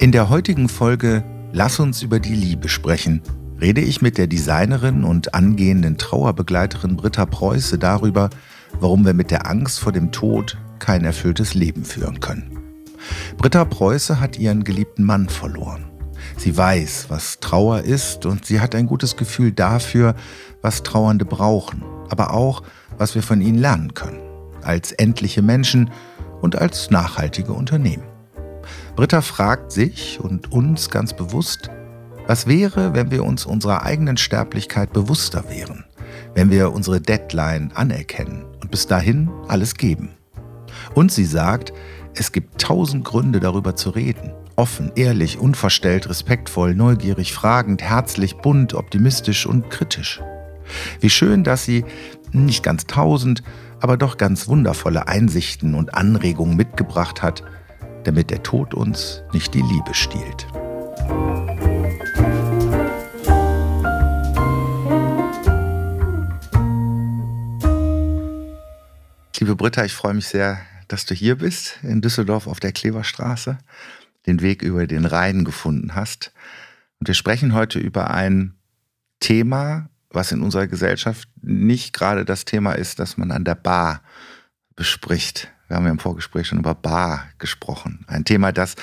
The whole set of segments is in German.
In der heutigen Folge Lass uns über die Liebe sprechen, rede ich mit der Designerin und angehenden Trauerbegleiterin Britta Preuße darüber, warum wir mit der Angst vor dem Tod kein erfülltes Leben führen können. Britta Preuße hat ihren geliebten Mann verloren. Sie weiß, was Trauer ist und sie hat ein gutes Gefühl dafür, was Trauernde brauchen, aber auch, was wir von ihnen lernen können, als endliche Menschen und als nachhaltige Unternehmen. Britta fragt sich und uns ganz bewusst, was wäre, wenn wir uns unserer eigenen Sterblichkeit bewusster wären, wenn wir unsere Deadline anerkennen und bis dahin alles geben. Und sie sagt, es gibt tausend Gründe darüber zu reden. Offen, ehrlich, unverstellt, respektvoll, neugierig, fragend, herzlich, bunt, optimistisch und kritisch. Wie schön, dass sie nicht ganz tausend, aber doch ganz wundervolle Einsichten und Anregungen mitgebracht hat, damit der Tod uns nicht die Liebe stiehlt. Liebe Britta, ich freue mich sehr, dass du hier bist, in Düsseldorf auf der Kleverstraße, den Weg über den Rhein gefunden hast. Und wir sprechen heute über ein Thema, was in unserer Gesellschaft nicht gerade das Thema ist, das man an der Bar bespricht. Wir haben ja im Vorgespräch schon über Bar gesprochen. Ein Thema, das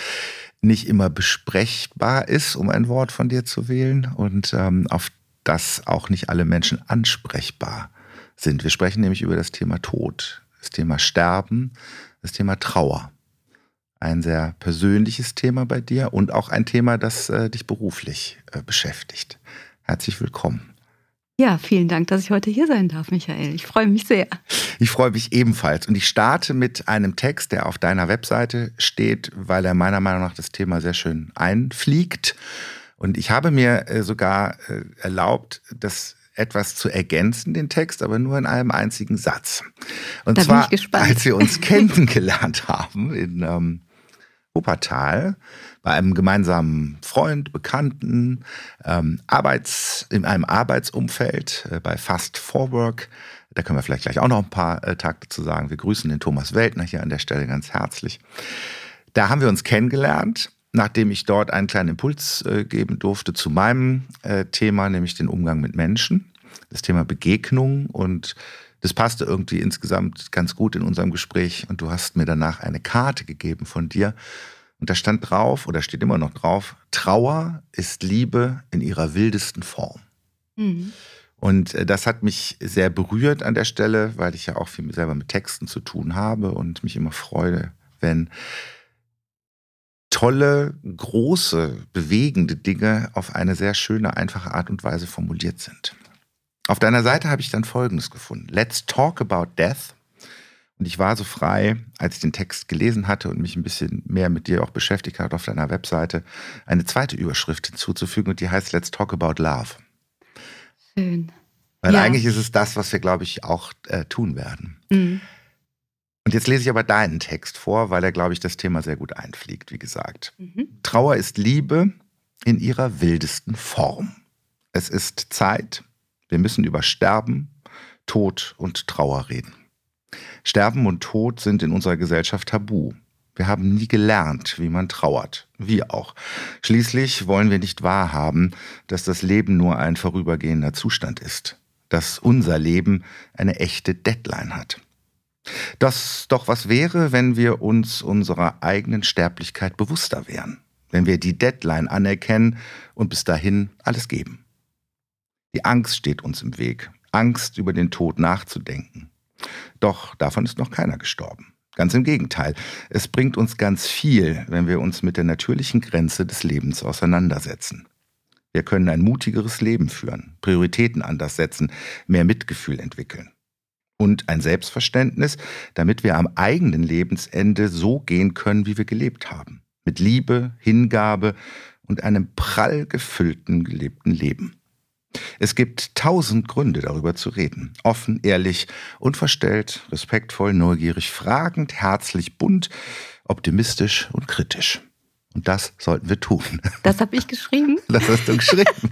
nicht immer besprechbar ist, um ein Wort von dir zu wählen, und ähm, auf das auch nicht alle Menschen ansprechbar sind. Wir sprechen nämlich über das Thema Tod, das Thema Sterben, das Thema Trauer. Ein sehr persönliches Thema bei dir und auch ein Thema, das äh, dich beruflich äh, beschäftigt. Herzlich willkommen. Ja, vielen Dank, dass ich heute hier sein darf, Michael. Ich freue mich sehr. Ich freue mich ebenfalls. Und ich starte mit einem Text, der auf deiner Webseite steht, weil er meiner Meinung nach das Thema sehr schön einfliegt. Und ich habe mir äh, sogar äh, erlaubt, das etwas zu ergänzen, den Text, aber nur in einem einzigen Satz. Und da zwar, als wir uns kennengelernt haben in ähm, Wuppertal, bei einem gemeinsamen Freund, Bekannten, ähm, Arbeits, in einem Arbeitsumfeld äh, bei Fast Forwork. Da können wir vielleicht gleich auch noch ein paar äh, Takte zu sagen. Wir grüßen den Thomas Weltner hier an der Stelle ganz herzlich. Da haben wir uns kennengelernt, nachdem ich dort einen kleinen Impuls äh, geben durfte zu meinem äh, Thema, nämlich den Umgang mit Menschen, das Thema Begegnung und das passte irgendwie insgesamt ganz gut in unserem Gespräch und du hast mir danach eine Karte gegeben von dir und da stand drauf, oder steht immer noch drauf, Trauer ist Liebe in ihrer wildesten Form. Mhm. Und äh, das hat mich sehr berührt an der Stelle, weil ich ja auch viel selber mit Texten zu tun habe und mich immer freue, wenn tolle, große, bewegende Dinge auf eine sehr schöne, einfache Art und Weise formuliert sind. Auf deiner Seite habe ich dann Folgendes gefunden. Let's talk about death und ich war so frei, als ich den Text gelesen hatte und mich ein bisschen mehr mit dir auch beschäftigt hatte auf deiner Webseite, eine zweite Überschrift hinzuzufügen und die heißt Let's Talk About Love. Schön. Weil ja. eigentlich ist es das, was wir, glaube ich, auch äh, tun werden. Mhm. Und jetzt lese ich aber deinen Text vor, weil er, glaube ich, das Thema sehr gut einfliegt, wie gesagt. Mhm. Trauer ist Liebe in ihrer wildesten Form. Es ist Zeit, wir müssen über Sterben, Tod und Trauer reden. Sterben und Tod sind in unserer Gesellschaft tabu. Wir haben nie gelernt, wie man trauert. Wir auch. Schließlich wollen wir nicht wahrhaben, dass das Leben nur ein vorübergehender Zustand ist. Dass unser Leben eine echte Deadline hat. Das doch was wäre, wenn wir uns unserer eigenen Sterblichkeit bewusster wären. Wenn wir die Deadline anerkennen und bis dahin alles geben. Die Angst steht uns im Weg. Angst, über den Tod nachzudenken. Doch davon ist noch keiner gestorben. Ganz im Gegenteil, es bringt uns ganz viel, wenn wir uns mit der natürlichen Grenze des Lebens auseinandersetzen. Wir können ein mutigeres Leben führen, Prioritäten anders setzen, mehr Mitgefühl entwickeln. Und ein Selbstverständnis, damit wir am eigenen Lebensende so gehen können, wie wir gelebt haben. Mit Liebe, Hingabe und einem prall gefüllten gelebten Leben. Es gibt tausend Gründe, darüber zu reden. Offen, ehrlich, unverstellt, respektvoll, neugierig, fragend, herzlich, bunt, optimistisch und kritisch. Und das sollten wir tun. Das habe ich geschrieben. Das hast du geschrieben.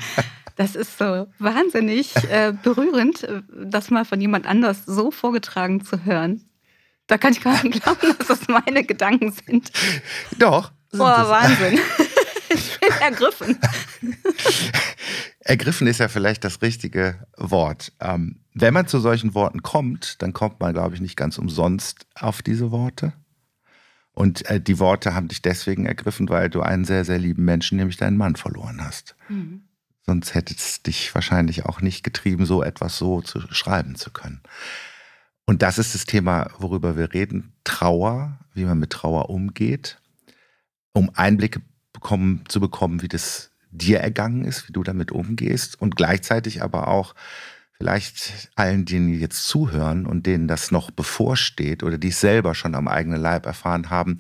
Das ist so wahnsinnig äh, berührend, äh, das mal von jemand anders so vorgetragen zu hören. Da kann ich gar nicht glauben, dass das meine Gedanken sind. Doch, Boah, Wahnsinn. ich bin ergriffen. ergriffen ist ja vielleicht das richtige Wort. Ähm, wenn man zu solchen Worten kommt, dann kommt man, glaube ich, nicht ganz umsonst auf diese Worte. Und äh, die Worte haben dich deswegen ergriffen, weil du einen sehr, sehr lieben Menschen, nämlich deinen Mann, verloren hast. Mhm. Sonst hätte es dich wahrscheinlich auch nicht getrieben, so etwas so zu schreiben zu können. Und das ist das Thema, worüber wir reden. Trauer, wie man mit Trauer umgeht, um Einblicke bekommen, zu bekommen, wie das dir ergangen ist, wie du damit umgehst und gleichzeitig aber auch vielleicht allen, die jetzt zuhören und denen das noch bevorsteht oder die es selber schon am eigenen Leib erfahren haben,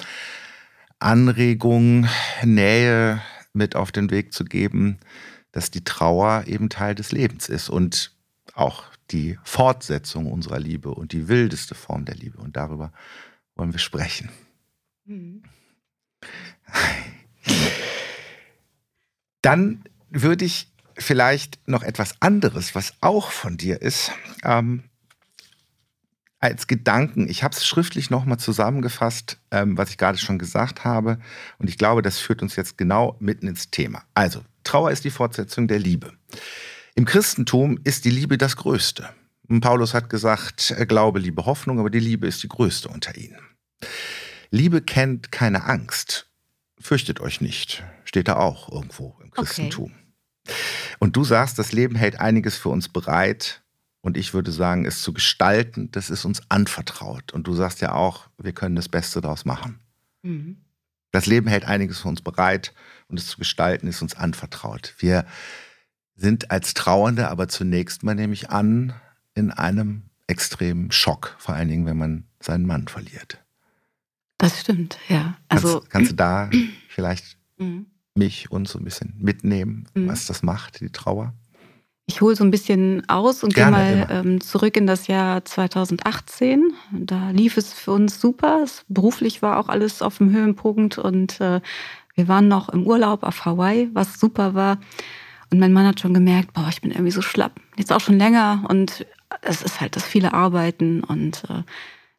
Anregungen, Nähe mit auf den Weg zu geben, dass die Trauer eben Teil des Lebens ist und auch die Fortsetzung unserer Liebe und die wildeste Form der Liebe. Und darüber wollen wir sprechen. Mhm. Dann würde ich vielleicht noch etwas anderes, was auch von dir ist, ähm, als Gedanken. Ich habe es schriftlich nochmal zusammengefasst, ähm, was ich gerade schon gesagt habe. Und ich glaube, das führt uns jetzt genau mitten ins Thema. Also, Trauer ist die Fortsetzung der Liebe. Im Christentum ist die Liebe das Größte. Paulus hat gesagt, Glaube, Liebe, Hoffnung, aber die Liebe ist die größte unter ihnen. Liebe kennt keine Angst. Fürchtet euch nicht. Steht da auch irgendwo im Christentum. Okay. Und du sagst, das Leben hält einiges für uns bereit. Und ich würde sagen, es zu gestalten, das ist uns anvertraut. Und du sagst ja auch, wir können das Beste daraus machen. Mhm. Das Leben hält einiges für uns bereit und es zu gestalten ist uns anvertraut. Wir sind als Trauernde aber zunächst mal nämlich an in einem extremen Schock, vor allen Dingen, wenn man seinen Mann verliert. Das stimmt, ja. Also, kannst, kannst du da vielleicht mhm. mich uns so ein bisschen mitnehmen, mhm. was das macht, die Trauer? Ich hole so ein bisschen aus und gehe mal ähm, zurück in das Jahr 2018. Da lief es für uns super. Beruflich war auch alles auf dem Höhenpunkt und äh, wir waren noch im Urlaub auf Hawaii, was super war. Und mein Mann hat schon gemerkt, boah, ich bin irgendwie so schlapp. Jetzt auch schon länger und es ist halt das viele Arbeiten und äh,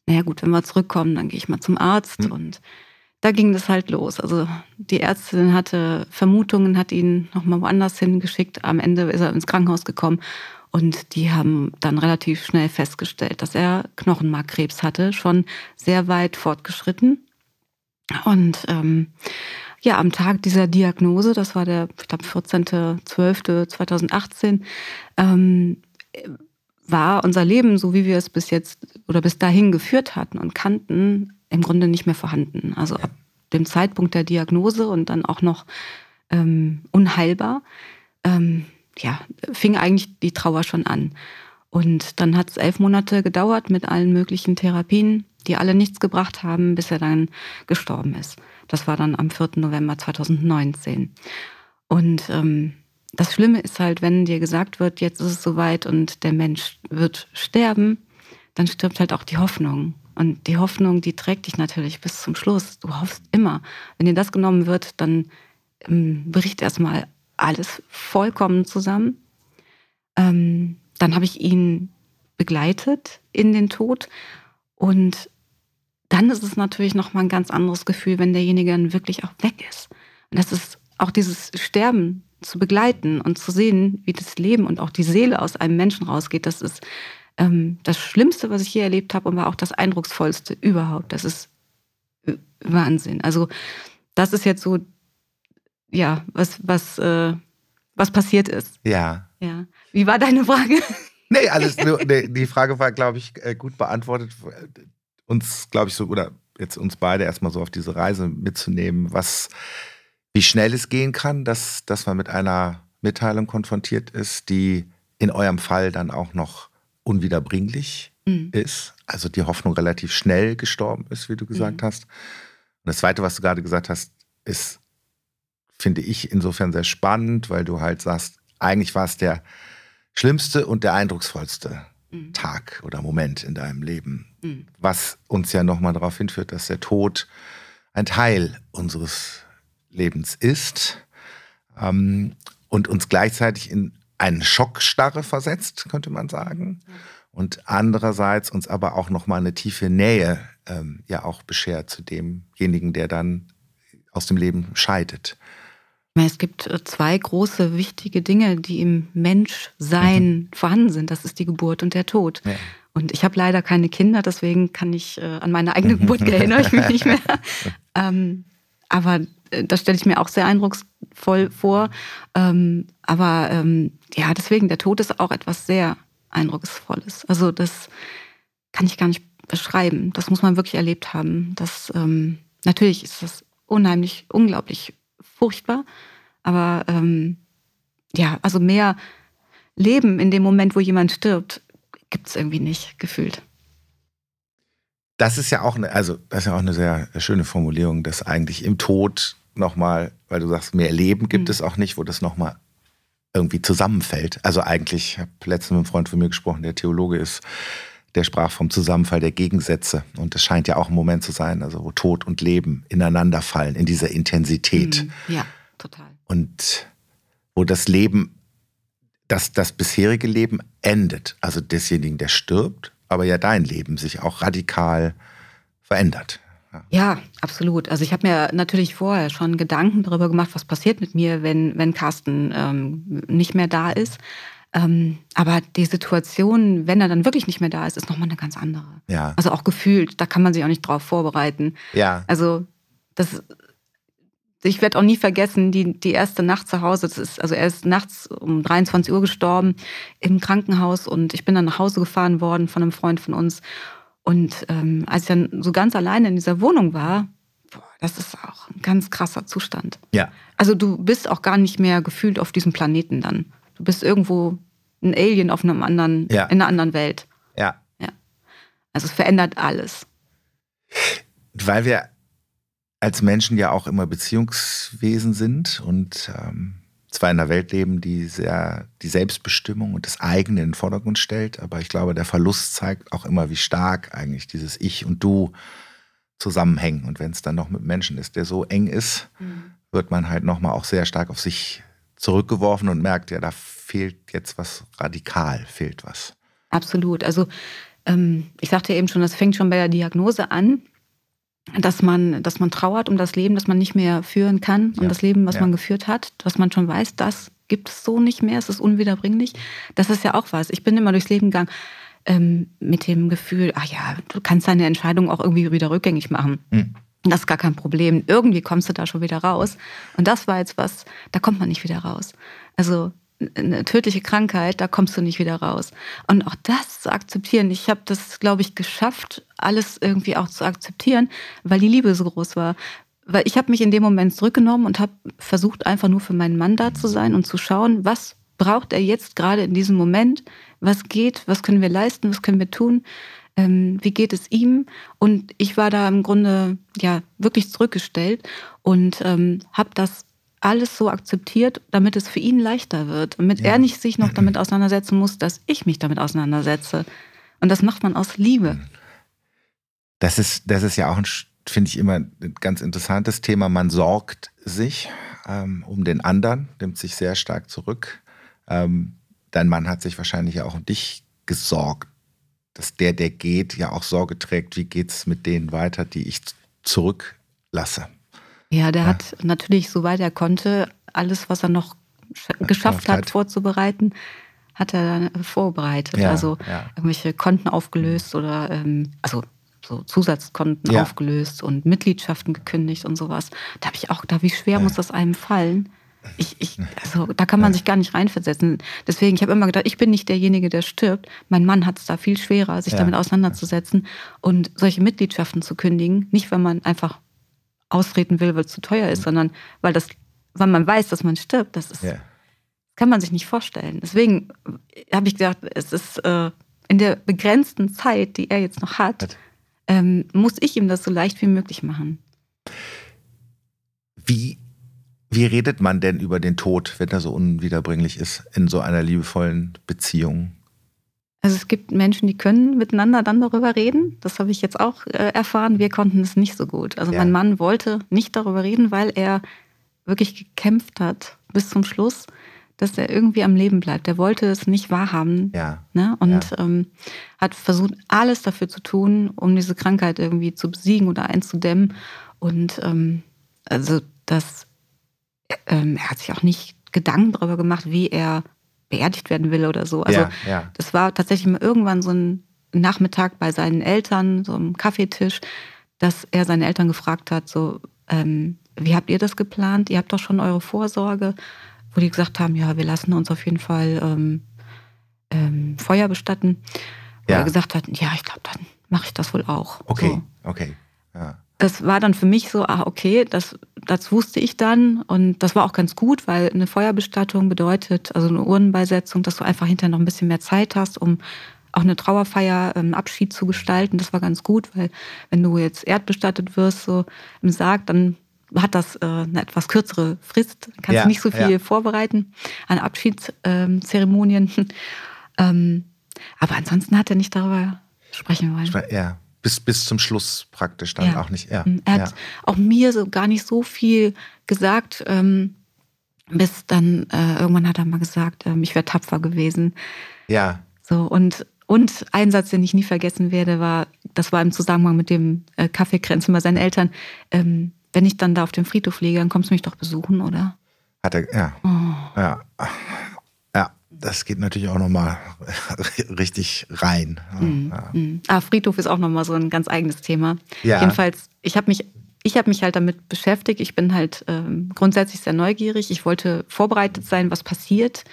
naja gut, wenn wir zurückkommen, dann gehe ich mal zum Arzt mhm. und da ging das halt los. Also die Ärztin hatte Vermutungen, hat ihn nochmal woanders hingeschickt. Am Ende ist er ins Krankenhaus gekommen und die haben dann relativ schnell festgestellt, dass er Knochenmarkkrebs hatte, schon sehr weit fortgeschritten. Und ähm, ja, am Tag dieser Diagnose, das war der, ich glaube, 14.12.2018, ähm, war unser Leben, so wie wir es bis jetzt oder bis dahin geführt hatten und kannten, im Grunde nicht mehr vorhanden. Also ab dem Zeitpunkt der Diagnose und dann auch noch ähm, unheilbar, ähm, ja, fing eigentlich die Trauer schon an. Und dann hat es elf Monate gedauert mit allen möglichen Therapien, die alle nichts gebracht haben, bis er dann gestorben ist. Das war dann am 4. November 2019. Und ähm, das Schlimme ist halt, wenn dir gesagt wird, jetzt ist es soweit und der Mensch wird sterben, dann stirbt halt auch die Hoffnung. Und die Hoffnung, die trägt dich natürlich bis zum Schluss. Du hoffst immer. Wenn dir das genommen wird, dann ähm, bricht erstmal alles vollkommen zusammen. Ähm, dann habe ich ihn begleitet in den Tod. Und dann ist es natürlich nochmal ein ganz anderes Gefühl, wenn derjenige dann wirklich auch weg ist. Und das ist auch dieses Sterben zu begleiten und zu sehen, wie das Leben und auch die Seele aus einem Menschen rausgeht, das ist ähm, das Schlimmste, was ich je erlebt habe und war auch das eindrucksvollste überhaupt. Das ist Wahnsinn. Also das ist jetzt so, ja, was, was, äh, was passiert ist. Ja. Ja. Wie war deine Frage? Nee, alles nur, nee, die Frage war, glaube ich, äh, gut beantwortet. Uns, glaube ich, so, oder jetzt uns beide erstmal so auf diese Reise mitzunehmen, was, wie schnell es gehen kann, dass, dass man mit einer Mitteilung konfrontiert ist, die in eurem Fall dann auch noch unwiederbringlich mhm. ist. Also die Hoffnung relativ schnell gestorben ist, wie du gesagt mhm. hast. Und das Zweite, was du gerade gesagt hast, ist, finde ich insofern sehr spannend, weil du halt sagst, eigentlich war es der schlimmste und der eindrucksvollste mhm. Tag oder Moment in deinem Leben. Mhm. Was uns ja nochmal darauf hinführt, dass der Tod ein Teil unseres Lebens ist ähm, und uns gleichzeitig in einen Schockstarre versetzt, könnte man sagen. Und andererseits uns aber auch nochmal eine tiefe Nähe ähm, ja auch beschert zu demjenigen, der dann aus dem Leben scheidet. Es gibt äh, zwei große wichtige Dinge, die im Menschsein mhm. vorhanden sind. Das ist die Geburt und der Tod. Ja. Und ich habe leider keine Kinder, deswegen kann ich äh, an meine eigene Geburt erinnere ich mich nicht mehr. Ähm, aber das stelle ich mir auch sehr eindrucksvoll vor. Ähm, aber ähm, ja, deswegen, der Tod ist auch etwas sehr Eindrucksvolles. Also das kann ich gar nicht beschreiben. Das muss man wirklich erlebt haben. Das, ähm, natürlich ist das unheimlich, unglaublich furchtbar. Aber ähm, ja, also mehr Leben in dem Moment, wo jemand stirbt, gibt es irgendwie nicht gefühlt. Das ist ja auch eine, also das ist ja auch eine sehr schöne Formulierung, dass eigentlich im Tod nochmal, weil du sagst, mehr Leben gibt mhm. es auch nicht, wo das nochmal irgendwie zusammenfällt. Also eigentlich, ich habe letztens mit einem Freund von mir gesprochen, der Theologe ist, der sprach vom Zusammenfall der Gegensätze. Und es scheint ja auch ein Moment zu sein, also wo Tod und Leben ineinander fallen, in dieser Intensität. Mhm. Ja, total. Und wo das Leben, das, das bisherige Leben endet. Also desjenigen, der stirbt, aber ja dein Leben sich auch radikal verändert. Ja, absolut. Also ich habe mir natürlich vorher schon Gedanken darüber gemacht, was passiert mit mir, wenn, wenn Carsten ähm, nicht mehr da ist. Ähm, aber die Situation, wenn er dann wirklich nicht mehr da ist, ist nochmal eine ganz andere. Ja. Also auch gefühlt, da kann man sich auch nicht drauf vorbereiten. Ja. Also das, ich werde auch nie vergessen, die, die erste Nacht zu Hause, das ist, also er ist nachts um 23 Uhr gestorben im Krankenhaus und ich bin dann nach Hause gefahren worden von einem Freund von uns. Und ähm, als ich dann so ganz alleine in dieser Wohnung war, boah, das ist auch ein ganz krasser Zustand. Ja. Also du bist auch gar nicht mehr gefühlt auf diesem Planeten dann. Du bist irgendwo ein Alien auf einem anderen, ja. in einer anderen Welt. Ja. ja. Also es verändert alles. Weil wir als Menschen ja auch immer Beziehungswesen sind und ähm, zwar in einer Welt leben, die sehr die Selbstbestimmung und das eigene in den Vordergrund stellt, aber ich glaube, der Verlust zeigt auch immer, wie stark eigentlich dieses Ich und Du zusammenhängen. Und wenn es dann noch mit Menschen ist, der so eng ist, mhm. wird man halt nochmal auch sehr stark auf sich zurückgeworfen und merkt, ja, da fehlt jetzt was radikal, fehlt was. Absolut. Also ähm, ich sagte eben schon, das fängt schon bei der Diagnose an dass man, dass man trauert um das Leben, das man nicht mehr führen kann, um ja. das Leben, was ja. man geführt hat, was man schon weiß, das gibt es so nicht mehr, es ist unwiederbringlich. Das ist ja auch was. Ich bin immer durchs Leben gegangen ähm, mit dem Gefühl, ach ja, du kannst deine Entscheidung auch irgendwie wieder rückgängig machen. Mhm. Das ist gar kein Problem. Irgendwie kommst du da schon wieder raus. Und das war jetzt was, da kommt man nicht wieder raus. Also eine tödliche Krankheit, da kommst du nicht wieder raus. Und auch das zu akzeptieren, ich habe das, glaube ich, geschafft, alles irgendwie auch zu akzeptieren, weil die Liebe so groß war. Weil ich habe mich in dem Moment zurückgenommen und habe versucht, einfach nur für meinen Mann da zu sein und zu schauen, was braucht er jetzt gerade in diesem Moment, was geht, was können wir leisten, was können wir tun, ähm, wie geht es ihm. Und ich war da im Grunde ja wirklich zurückgestellt und ähm, habe das alles so akzeptiert, damit es für ihn leichter wird, damit ja. er nicht sich noch damit auseinandersetzen muss, dass ich mich damit auseinandersetze. Und das macht man aus Liebe. Das ist, das ist ja auch ein, finde ich immer ein ganz interessantes Thema. Man sorgt sich ähm, um den anderen, nimmt sich sehr stark zurück. Ähm, dein Mann hat sich wahrscheinlich ja auch um dich gesorgt, dass der, der geht, ja auch Sorge trägt, wie geht es mit denen weiter, die ich zurücklasse. Ja, der ja. hat natürlich, soweit er konnte, alles, was er noch geschafft hat, vorzubereiten, hat er dann vorbereitet. Ja, also ja. irgendwelche Konten aufgelöst oder ähm, also so Zusatzkonten aufgelöst und Mitgliedschaften gekündigt und sowas. Da habe ich auch, da wie schwer muss das einem fallen? Ich, ich, also da kann man sich gar nicht reinversetzen. Deswegen, ich habe immer gedacht, ich bin nicht derjenige, der stirbt. Mein Mann hat es da viel schwerer, sich damit auseinanderzusetzen und solche Mitgliedschaften zu kündigen. Nicht, wenn man einfach austreten will, weil es zu teuer ist, mhm. sondern weil, das, weil man weiß, dass man stirbt. Das ist, ja. kann man sich nicht vorstellen. Deswegen habe ich gesagt, es ist äh, in der begrenzten Zeit, die er jetzt noch hat, ähm, muss ich ihm das so leicht wie möglich machen. Wie, wie redet man denn über den Tod, wenn er so unwiederbringlich ist, in so einer liebevollen Beziehung? Also es gibt Menschen, die können miteinander dann darüber reden. Das habe ich jetzt auch äh, erfahren. Wir konnten es nicht so gut. Also ja. mein Mann wollte nicht darüber reden, weil er wirklich gekämpft hat bis zum Schluss, dass er irgendwie am Leben bleibt. Er wollte es nicht wahrhaben. Ja. Ne? Und ja. ähm, hat versucht, alles dafür zu tun, um diese Krankheit irgendwie zu besiegen oder einzudämmen. Und ähm, also das, ähm, er hat sich auch nicht Gedanken darüber gemacht, wie er beerdigt werden will oder so. Also ja, ja. das war tatsächlich mal irgendwann so ein Nachmittag bei seinen Eltern, so am Kaffeetisch, dass er seine Eltern gefragt hat, so, ähm, wie habt ihr das geplant? Ihr habt doch schon eure Vorsorge, wo die gesagt haben, ja, wir lassen uns auf jeden Fall ähm, ähm, Feuer bestatten. Wo Ja. er gesagt hat, ja, ich glaube, dann mache ich das wohl auch. Okay, So. okay. Ja. Das war dann für mich so, ah, okay, das, das wusste ich dann und das war auch ganz gut, weil eine Feuerbestattung bedeutet, also eine Urnenbeisetzung, dass du einfach hinterher noch ein bisschen mehr Zeit hast, um auch eine Trauerfeier, einen Abschied zu gestalten. Das war ganz gut, weil wenn du jetzt erdbestattet wirst, so im Sarg, dann hat das äh, eine etwas kürzere Frist, kannst Ja, du nicht so viel ja. vorbereiten an Abschiedszeremonien. ähm, aber ansonsten hat er nicht darüber sprechen wollen. Ja. Bis, bis zum Schluss praktisch dann Ja. auch nicht. Ja. Er ja. hat auch mir so gar nicht so viel gesagt, ähm, bis dann äh, irgendwann hat er mal gesagt, ähm, ich wäre tapfer gewesen. ja. So und und ein Satz, den ich nie vergessen werde, war, das war im Zusammenhang mit dem äh, Kaffeekränzchen bei seinen Eltern. Ähm, wenn ich dann da auf dem Friedhof liege, dann kommst du mich doch besuchen, oder? Hat er, ja. Oh. Ja. Das geht natürlich auch nochmal richtig rein. Ja. Mhm. Ah, Friedhof ist auch nochmal so ein ganz eigenes Thema. Ja. Jedenfalls, ich habe mich, ich habe mich halt damit beschäftigt. Ich bin halt ähm, grundsätzlich sehr neugierig. Ich wollte vorbereitet sein, was passiert.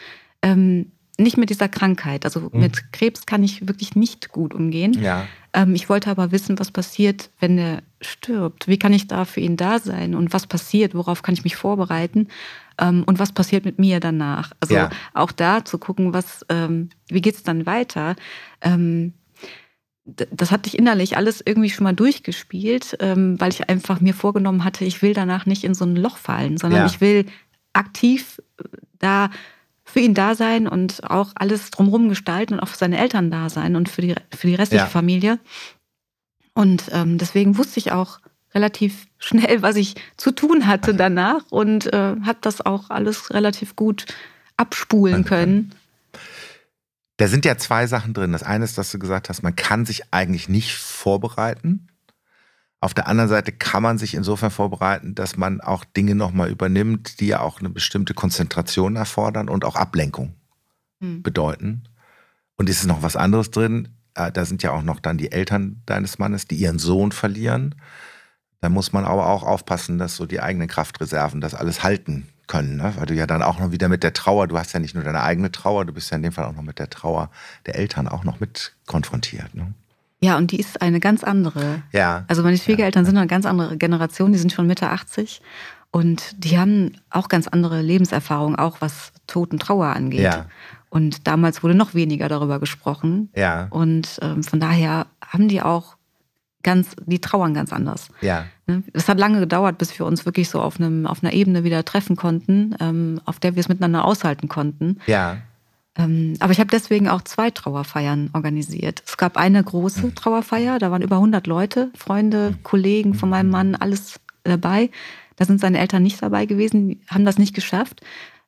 Ähm, nicht mit dieser Krankheit. Also mit Krebs kann ich wirklich nicht gut umgehen. Ja. Ähm, ich wollte aber wissen, was passiert, wenn er stirbt. Wie kann ich da für ihn da sein? Und was passiert? Worauf kann ich mich vorbereiten? Ähm, und was passiert mit mir danach? Also Ja. auch da zu gucken, was, ähm, wie geht's dann weiter? Ähm, das hatte ich innerlich alles irgendwie schon mal durchgespielt, ähm, weil ich einfach mir vorgenommen hatte, ich will danach nicht in so ein Loch fallen, sondern Ja. ich will aktiv äh, da für ihn da sein und auch alles drumherum gestalten und auch für seine Eltern da sein und für die, für die restliche Ja. Familie. Und ähm, deswegen wusste ich auch relativ schnell, was ich zu tun hatte danach und äh, habe das auch alles relativ gut abspulen können. Da sind ja zwei Sachen drin. Das eine ist, dass du gesagt hast, man kann sich eigentlich nicht vorbereiten. Auf der anderen Seite kann man sich insofern vorbereiten, dass man auch Dinge nochmal übernimmt, die ja auch eine bestimmte Konzentration erfordern und auch Ablenkung Hm. bedeuten. Und ist es noch was anderes drin? Äh, Da sind ja auch noch dann die Eltern deines Mannes, die ihren Sohn verlieren. Da muss man aber auch aufpassen, dass so die eigenen Kraftreserven das alles halten können. Ne? Weil du ja dann auch noch wieder mit der Trauer, du hast ja nicht nur deine eigene Trauer, du bist ja in dem Fall auch noch mit der Trauer der Eltern auch noch mit konfrontiert. Ne? Ja, und die ist eine ganz andere. Ja. Also meine Schwiegereltern sind eine ganz andere Generation, die sind schon Mitte 80 und die haben auch ganz andere Lebenserfahrung, auch was Tod und Trauer angeht. Ja. Und damals wurde noch weniger darüber gesprochen. Ja. Und ähm, von daher haben die auch ganz, die trauern ganz anders. Ja. Ne? Es hat lange gedauert, bis wir uns wirklich so auf, einem, auf einer Ebene wieder treffen konnten, ähm, auf der wir es miteinander aushalten konnten. Ja. Ähm, aber ich habe deswegen auch zwei Trauerfeiern organisiert. Es gab eine große Mhm. Trauerfeier, da waren über 100 Leute, Freunde, Kollegen von meinem Mann, alles dabei. Da sind seine Eltern nicht dabei gewesen, haben das nicht geschafft.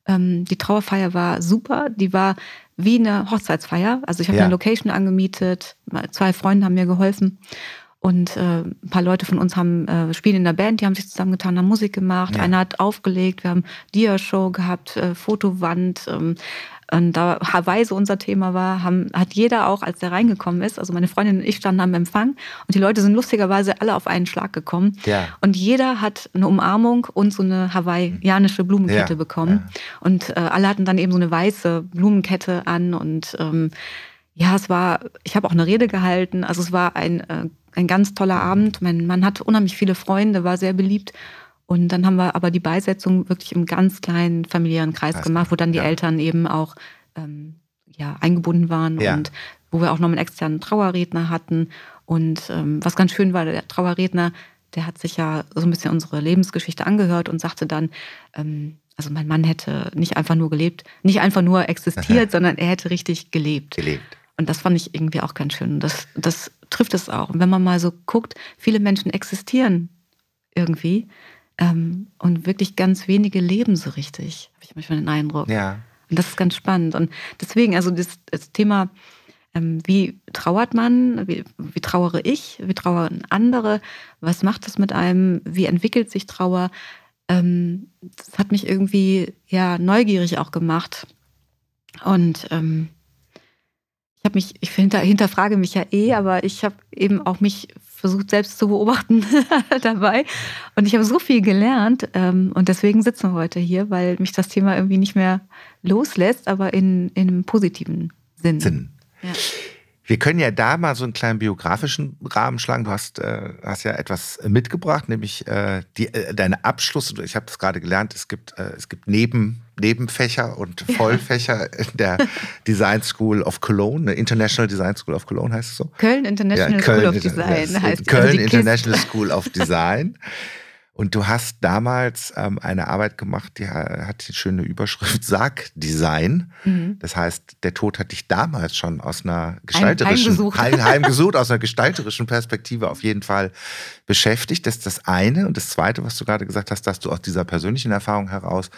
Ähm, die Trauerfeier war super, die war wie eine Hochzeitsfeier. Also ich habe Ja. eine Location angemietet, zwei Freunde haben mir geholfen. Und äh, ein paar Leute von uns haben äh, spielen in der Band, die haben sich zusammengetan, haben Musik gemacht. Ja. Einer hat aufgelegt, wir haben Dia-Show gehabt, äh, Fotowand. Ähm, und da Hawaii so unser Thema war, haben, hat jeder auch, als der reingekommen ist, also meine Freundin und ich standen am Empfang und die Leute sind lustigerweise alle auf einen Schlag gekommen. Ja. Und jeder hat eine Umarmung und so eine hawaiianische Blumenkette Ja, bekommen. Und äh, alle hatten dann eben so eine weiße Blumenkette an und ähm, ja, es war, ich habe auch eine Rede gehalten. Also es war ein, äh, ein ganz toller Abend. Mein Mann hatte unheimlich viele Freunde, war sehr beliebt. Und dann haben wir aber die Beisetzung wirklich im ganz kleinen familiären Kreis Kreis gemacht, wo dann die ja. Eltern eben auch ähm, ja, eingebunden waren Ja. und wo wir auch noch einen externen Trauerredner hatten. Und ähm, was ganz schön war, der Trauerredner, der hat sich ja so ein bisschen unsere Lebensgeschichte angehört und sagte dann, ähm, also mein Mann hätte nicht einfach nur gelebt, nicht einfach nur existiert, sondern er hätte richtig gelebt. Gelebt. Und das fand ich irgendwie auch ganz schön. Und das, das trifft es auch. Und wenn man mal so guckt, viele Menschen existieren irgendwie ähm, und wirklich ganz wenige leben so richtig, habe ich manchmal den Eindruck. Ja. Und das ist ganz spannend. Und deswegen, also das, das Thema, ähm, wie trauert man, wie, wie trauere ich, wie trauern andere, was macht das mit einem, wie entwickelt sich Trauer, ähm, das hat mich irgendwie ja neugierig auch gemacht. Und ähm, ich habe mich, ich hinter, hinterfrage mich ja eh, aber ich habe eben auch mich versucht selbst zu beobachten dabei. Und ich habe so viel gelernt ähm, und deswegen sitzen wir heute hier, weil mich das Thema irgendwie nicht mehr loslässt, aber in, in einem positiven Sinn. Sinn. Ja. Wir können ja da mal so einen kleinen biografischen Rahmen schlagen. Du hast, äh, hast ja etwas mitgebracht, nämlich äh, die, äh, deine Abschluss. Ich habe das gerade gelernt. Es gibt, äh, es gibt Neben, Nebenfächer und Vollfächer in der Design School of Cologne, International Design School of Cologne heißt es so. Köln International ja, Köln, School of Design heißt Köln also International School of Design. Und du hast damals ähm, eine Arbeit gemacht, die hat die schöne Überschrift Sargdesign. Mhm. Das heißt, der Tod hat dich damals schon aus einer gestalterischen, heimgesucht. Heim, heimgesucht, aus einer gestalterischen Perspektive auf jeden Fall beschäftigt. Das ist das eine. Und das zweite, was du gerade gesagt hast, dass du aus dieser persönlichen Erfahrung heraus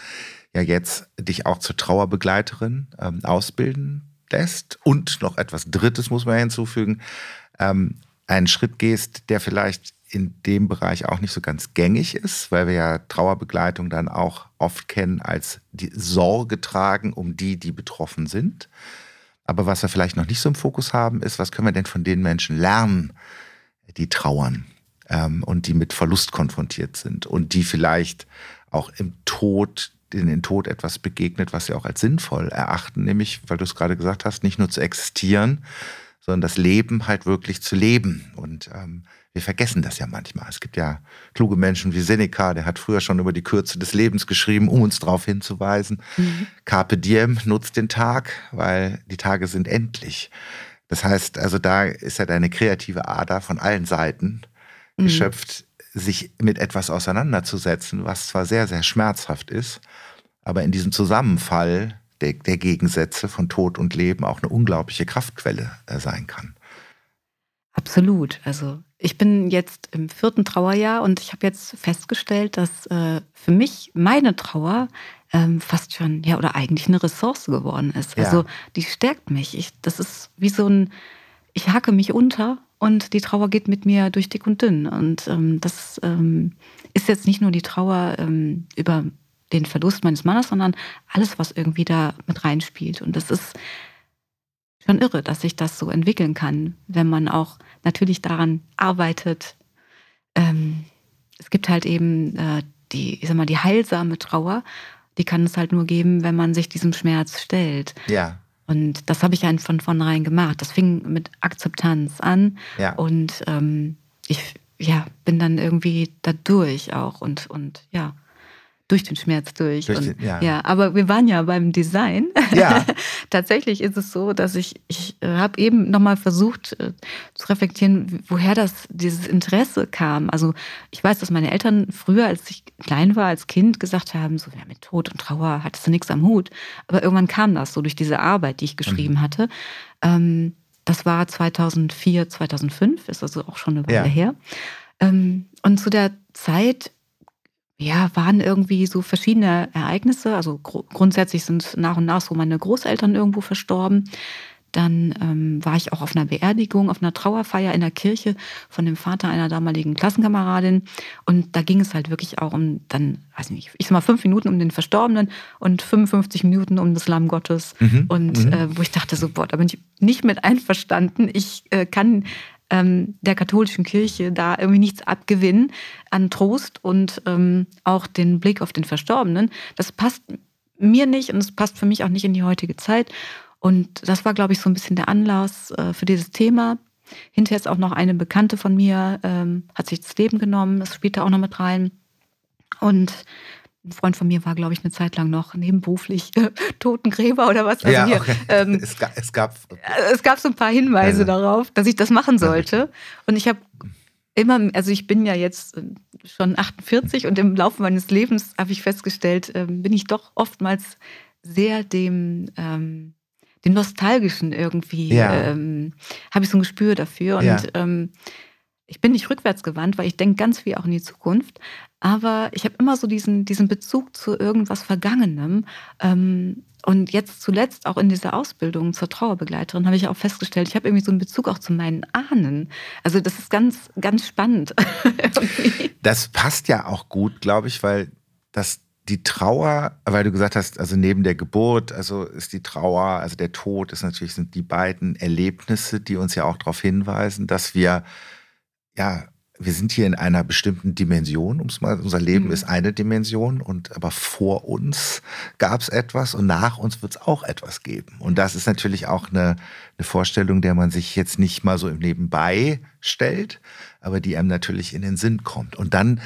ja jetzt dich auch zur Trauerbegleiterin ähm, ausbilden lässt. Und noch etwas Drittes muss man hinzufügen. Ähm, einen Schritt gehst, der vielleicht in dem Bereich auch nicht so ganz gängig ist, weil wir ja Trauerbegleitung dann auch oft kennen als die Sorge tragen um die, die betroffen sind. Aber was wir vielleicht noch nicht so im Fokus haben, ist, was können wir denn von den Menschen lernen, die trauern ähm, und die mit Verlust konfrontiert sind und die vielleicht auch im Tod, den Tod etwas begegnet, was sie auch als sinnvoll erachten, nämlich, weil du es gerade gesagt hast, nicht nur zu existieren, sondern das Leben halt wirklich zu leben. Und ähm, wir vergessen das ja manchmal. Es gibt ja kluge Menschen wie Seneca, der hat früher schon über die Kürze des Lebens geschrieben, um uns darauf hinzuweisen. Mhm. Carpe diem nutzt den Tag, weil die Tage sind endlich. Das heißt, also da ist ja deine kreative Ader von allen Seiten mhm. geschöpft, sich mit etwas auseinanderzusetzen, was zwar sehr, sehr schmerzhaft ist, aber in diesem Zusammenfall der, der Gegensätze von Tod und Leben auch eine unglaubliche Kraftquelle äh, sein kann. Absolut. Also ich bin jetzt im vierten Trauerjahr und ich habe jetzt festgestellt, dass äh, für mich meine Trauer ähm, fast schon, ja, oder eigentlich eine Ressource geworden ist. Ja. Also die stärkt mich. Ich, das ist wie so ein, ich hacke mich unter und die Trauer geht mit mir durch dick und dünn. Und ähm, das ähm, ist jetzt nicht nur die Trauer ähm, über den Verlust meines Mannes, sondern alles, was irgendwie da mit reinspielt. Und das ist schon irre, dass sich das so entwickeln kann, wenn man auch natürlich daran arbeitet. Ähm, es gibt halt eben äh, die, ich sag mal, die heilsame Trauer, die kann es halt nur geben, wenn man sich diesem Schmerz stellt. Ja. Und das habe ich einfach von vornherein gemacht. Das fing mit Akzeptanz an. Ja. Und ähm, ich ja, bin dann irgendwie da durch auch und, und ja durch den Schmerz durch. durch und, ja. ja. aber wir waren ja beim Design. Ja. Tatsächlich ist es so, dass ich, ich äh, habe eben nochmal versucht äh, zu reflektieren, woher das, dieses Interesse kam. Also ich weiß, dass meine Eltern früher, als ich klein war, als Kind gesagt haben, so ja, mit Tod und Trauer hattest du nichts am Hut. Aber irgendwann kam das so durch diese Arbeit, die ich geschrieben mhm. hatte. Ähm, das war 2004, 2005, ist also auch schon eine Weile ja. her. Ähm, und zu der Zeit ja, waren irgendwie so verschiedene Ereignisse. Also gr grundsätzlich sind nach und nach so meine Großeltern irgendwo verstorben. Dann ähm, war ich auch auf einer Beerdigung, auf einer Trauerfeier in der Kirche von dem Vater einer damaligen Klassenkameradin. Und da ging es halt wirklich auch um dann, weiß nicht, ich sag mal fünf Minuten um den Verstorbenen und 55 Minuten um das Lamm Gottes. Mhm. Und mhm. Äh, wo ich dachte so, boah, da bin ich nicht mit einverstanden. Ich äh, kann ähm, der katholischen Kirche da irgendwie nichts abgewinnen an Trost und ähm, auch den Blick auf den Verstorbenen. Das passt mir nicht und es passt für mich auch nicht in die heutige Zeit. Und das war, glaube ich, so ein bisschen der Anlass äh, für dieses Thema. Hinterher ist auch noch eine Bekannte von mir, ähm, hat sich das Leben genommen, das spielt da auch noch mit rein. Und ein Freund von mir war, glaube ich, eine Zeit lang noch nebenberuflich äh, Totengräber oder was. Also ja, hier, okay. ähm, es, gab, es, gab, äh, es gab so ein paar Hinweise ja. darauf, dass ich das machen sollte. Und ich habe immer, also ich bin ja jetzt äh, schon 48 und im Laufe meines Lebens habe ich festgestellt, ähm, bin ich doch oftmals sehr dem, ähm, dem Nostalgischen irgendwie, ja. ähm, habe ich so ein Gespür dafür. Und ja. ähm, ich bin nicht rückwärtsgewandt, weil ich denke ganz viel auch in die Zukunft. Aber ich habe immer so diesen, diesen Bezug zu irgendwas Vergangenem. Ähm, und jetzt zuletzt auch in dieser Ausbildung zur Trauerbegleiterin habe ich auch festgestellt, ich habe irgendwie so einen Bezug auch zu meinen Ahnen. Also das ist ganz, ganz spannend. das passt ja auch gut, glaube ich, weil dass die Trauer, weil du gesagt hast, also neben der Geburt, also ist die Trauer, also der Tod ist natürlich, sind die beiden Erlebnisse, die uns ja auch darauf hinweisen, dass wir, ja, wir sind hier in einer bestimmten Dimension, um's mal, unser Leben mhm. ist eine Dimension und aber vor uns gab es etwas und nach uns wird es auch etwas geben. Und das ist natürlich auch eine, eine Vorstellung, der man sich jetzt nicht mal so im Nebenbei stellt, aber die einem natürlich in den Sinn kommt. Und dann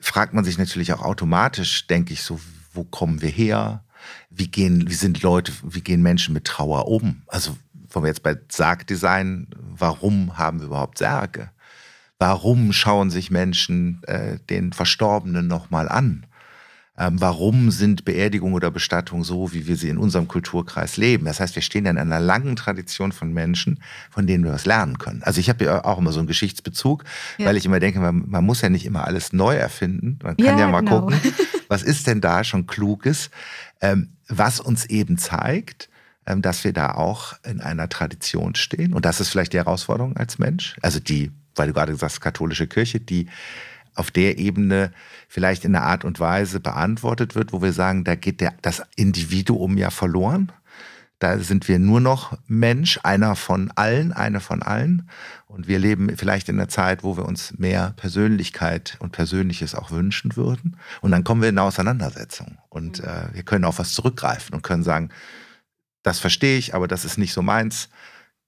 fragt man sich natürlich auch automatisch, denke ich, so, wo kommen wir her? Wie gehen, wie sind Leute, wie gehen Menschen mit Trauer um? Also, wenn wir jetzt bei Sargdesign, warum haben wir überhaupt Särge? Warum schauen sich Menschen äh, den Verstorbenen nochmal an? Ähm, warum sind Beerdigung oder Bestattung so, wie wir sie in unserem Kulturkreis leben? Das heißt, wir stehen in einer langen Tradition von Menschen, von denen wir was lernen können. Also ich habe ja auch immer so einen Geschichtsbezug, ja. weil ich immer denke, man, man, muss ja nicht immer alles neu erfinden. Man kann ja, ja mal genau. gucken, was ist denn da schon Kluges, ähm, was uns eben zeigt, ähm, dass wir da auch in einer Tradition stehen. Und das ist vielleicht die Herausforderung als Mensch. Also die, weil du gerade gesagt hast, katholische Kirche, die auf der Ebene vielleicht in einer Art und Weise beantwortet wird, wo wir sagen, da geht der, das Individuum ja verloren. Da sind wir nur noch Mensch, einer von allen, eine von allen. Und wir leben vielleicht in einer Zeit, wo wir uns mehr Persönlichkeit und Persönliches auch wünschen würden. Und dann kommen wir in eine Auseinandersetzung. Und mhm. äh, wir können auf was zurückgreifen und können sagen, das verstehe ich, aber das ist nicht so meins.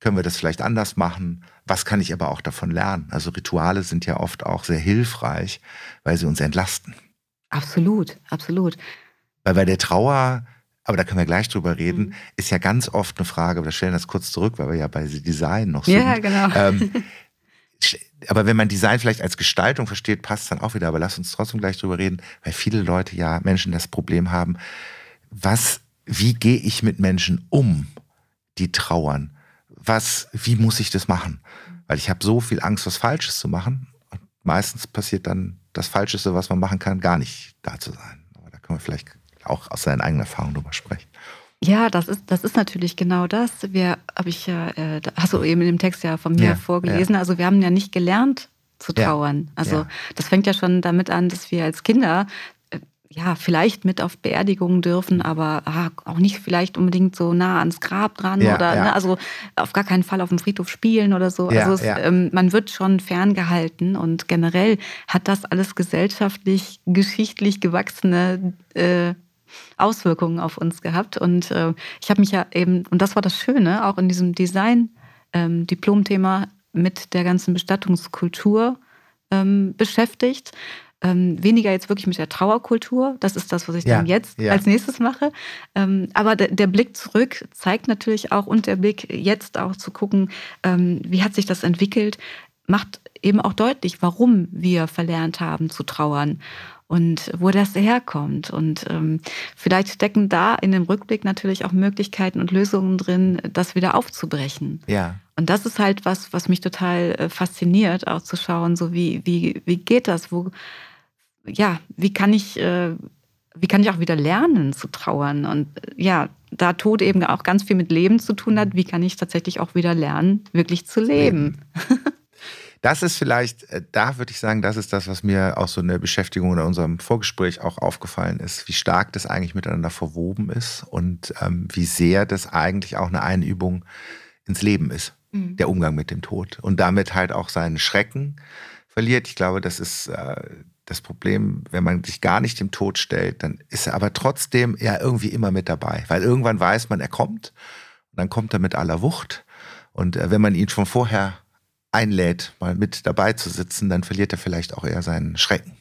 Können wir das vielleicht anders machen? Was kann ich aber auch davon lernen? Also Rituale sind ja oft auch sehr hilfreich, weil sie uns entlasten. Absolut, absolut. Weil bei der Trauer, aber da können wir gleich drüber reden, mhm. ist ja ganz oft eine Frage, wir stellen das kurz zurück, weil wir ja bei Design noch sind. Ja, genau. Ähm, aber wenn man Design vielleicht als Gestaltung versteht, passt es dann auch wieder. Aber lass uns trotzdem gleich drüber reden, weil viele Leute ja, Menschen das Problem haben, was, wie gehe ich mit Menschen um, die trauern? Was, wie muss ich das machen? Weil ich habe so viel Angst, was Falsches zu machen. Und meistens passiert dann das Falscheste, was man machen kann, gar nicht da zu sein. Aber da können wir vielleicht auch aus seinen eigenen Erfahrungen drüber sprechen. Ja, das ist, das ist natürlich genau das. Wir, habe ich ja, äh, hast du eben in dem Text ja von mir ja, vorgelesen. Ja. Also wir haben ja nicht gelernt zu trauern. Ja, also das fängt ja schon damit an, dass wir als Kinder ja, vielleicht mit auf Beerdigungen dürfen, aber ah, auch nicht vielleicht unbedingt so nah ans Grab dran ja, oder ja. Ne, also auf gar keinen Fall auf dem Friedhof spielen oder so. Ja, also es, ähm, man wird schon ferngehalten und generell hat das alles gesellschaftlich, geschichtlich gewachsene äh, Auswirkungen auf uns gehabt. Und äh, ich habe mich ja eben, und das war das Schöne, auch in diesem Design-Diplomthema ähm, mit der ganzen Bestattungskultur ähm, beschäftigt ähm, weniger jetzt wirklich mit der Trauerkultur. Das ist das, was ich ja, dann jetzt ja. als nächstes mache. Ähm, aber der, der, Blick zurück zeigt natürlich auch und der Blick jetzt auch zu gucken, ähm, wie hat sich das entwickelt, macht eben auch deutlich, warum wir verlernt haben zu trauern und wo das herkommt. Und ähm, vielleicht stecken da in dem Rückblick natürlich auch Möglichkeiten und Lösungen drin, das wieder aufzubrechen. Ja. Und das ist halt was, was mich total äh, fasziniert, auch zu schauen, so wie, wie, wie geht das? Wo, ja, wie kann ich, äh, wie kann ich auch wieder lernen zu trauern? Und äh, ja, da Tod eben auch ganz viel mit Leben zu tun hat, wie kann ich tatsächlich auch wieder lernen, wirklich zu leben? Das ist vielleicht, äh, da würde ich sagen, das ist das, was mir auch so in der Beschäftigung oder unserem Vorgespräch auch aufgefallen ist, wie stark das eigentlich miteinander verwoben ist und ähm, wie sehr das eigentlich auch eine Einübung ins Leben ist, mhm. der Umgang mit dem Tod und damit halt auch seinen Schrecken verliert. Ich glaube, das ist äh, das Problem, wenn man sich gar nicht dem Tod stellt, dann ist er aber trotzdem ja irgendwie immer mit dabei, weil irgendwann weiß man, er kommt und dann kommt er mit aller Wucht. Und äh, wenn man ihn schon vorher einlädt, mal mit dabei zu sitzen, dann verliert er vielleicht auch eher seinen Schrecken.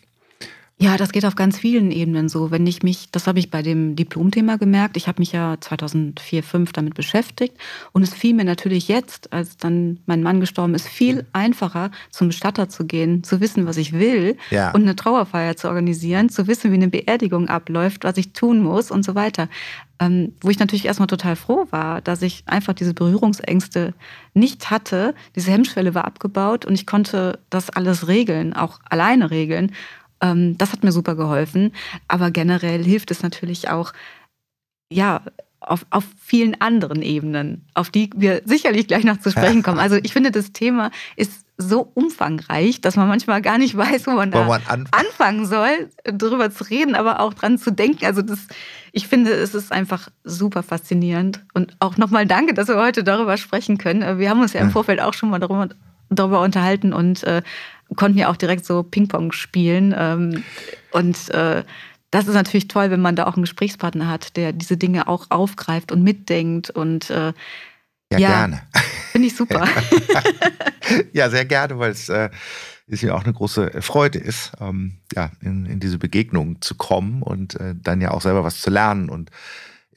Ja, das geht auf ganz vielen Ebenen so. Wenn ich mich, das habe ich bei dem Diplomthema gemerkt, ich habe mich ja 2004, 2005 damit beschäftigt und es fiel mir natürlich jetzt, als dann mein Mann gestorben ist, viel einfacher, zum Bestatter zu gehen, zu wissen, was ich will ja. und eine Trauerfeier zu organisieren, zu wissen, wie eine Beerdigung abläuft, was ich tun muss und so weiter. Ähm, wo ich natürlich erstmal total froh war, dass ich einfach diese Berührungsängste nicht hatte. Diese Hemmschwelle war abgebaut und ich konnte das alles regeln, auch alleine regeln. Ähm, das hat mir super geholfen. Aber generell hilft es natürlich auch, ja, auf, auf vielen anderen Ebenen, auf die wir sicherlich gleich noch zu sprechen kommen. Also ich finde, das Thema ist so umfangreich, dass man manchmal gar nicht weiß, wo man da man anfangen soll, darüber zu reden, aber auch dran zu denken. Also das, ich finde, es ist einfach super faszinierend. Und auch nochmal danke, dass wir heute darüber sprechen können. Wir haben uns ja im Vorfeld auch schon mal darüber, darüber unterhalten und äh, konnten ja auch direkt so Ping-Pong spielen. Ähm, und äh, das ist natürlich toll, wenn man da auch einen Gesprächspartner hat, der diese Dinge auch aufgreift und mitdenkt und äh, ja, ja, gerne. Finde ich super. ja, sehr gerne, weil es äh, ist ja auch eine große Freude ist, ähm, ja, in, in, diese Begegnung zu kommen und äh, dann ja auch selber was zu lernen und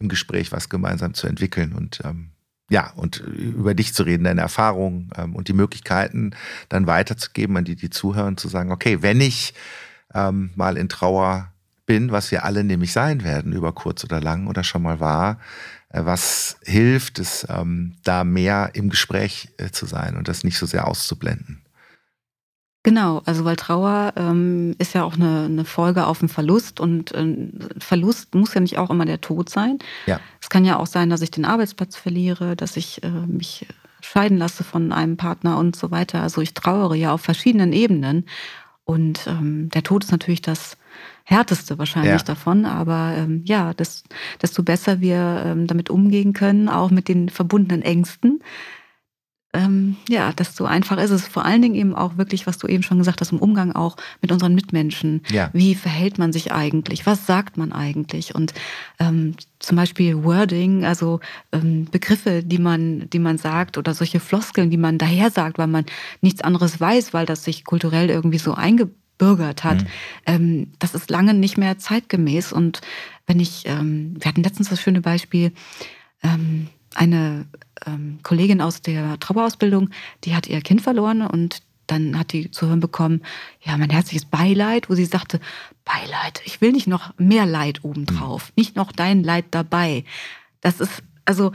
im Gespräch was gemeinsam zu entwickeln und ähm, ja, und über dich zu reden, deine Erfahrungen ähm, und die Möglichkeiten dann weiterzugeben an die, die zuhören, zu sagen, okay, wenn ich ähm, mal in Trauer bin, was wir alle nämlich sein werden, über kurz oder lang oder schon mal war, äh, was hilft es, ähm, da mehr im Gespräch äh, zu sein und das nicht so sehr auszublenden. Genau, also weil Trauer ähm, ist ja auch eine, eine, Folge auf einen Verlust und äh, Verlust muss ja nicht auch immer der Tod sein. Ja. Es kann ja auch sein, dass ich den Arbeitsplatz verliere, dass ich äh, mich scheiden lasse von einem Partner und so weiter. Also ich trauere ja auf verschiedenen Ebenen und ähm, der Tod ist natürlich das härteste wahrscheinlich ja. davon. Aber ähm, ja, das, desto besser wir ähm, damit umgehen können, auch mit den verbundenen Ängsten. Ähm, ja, desto einfacher ist es. Vor allen Dingen eben auch wirklich, was du eben schon gesagt hast, im Umgang auch mit unseren Mitmenschen. Ja. Wie verhält man sich eigentlich? Was sagt man eigentlich? Und ähm, zum Beispiel Wording, also ähm, Begriffe, die man, die man sagt oder solche Floskeln, die man daher sagt, weil man nichts anderes weiß, weil das sich kulturell irgendwie so eingebürgert hat. Mhm. Ähm, das ist lange nicht mehr zeitgemäß. Und wenn ich, ähm, wir hatten letztens das schöne Beispiel, ähm, eine ähm, Kollegin aus der Trauerausbildung, die hat ihr Kind verloren und dann hat die zu hören bekommen, ja, mein herzliches Beileid, wo sie sagte, Beileid, ich will nicht noch mehr Leid obendrauf, mhm. nicht noch dein Leid dabei. Das ist, also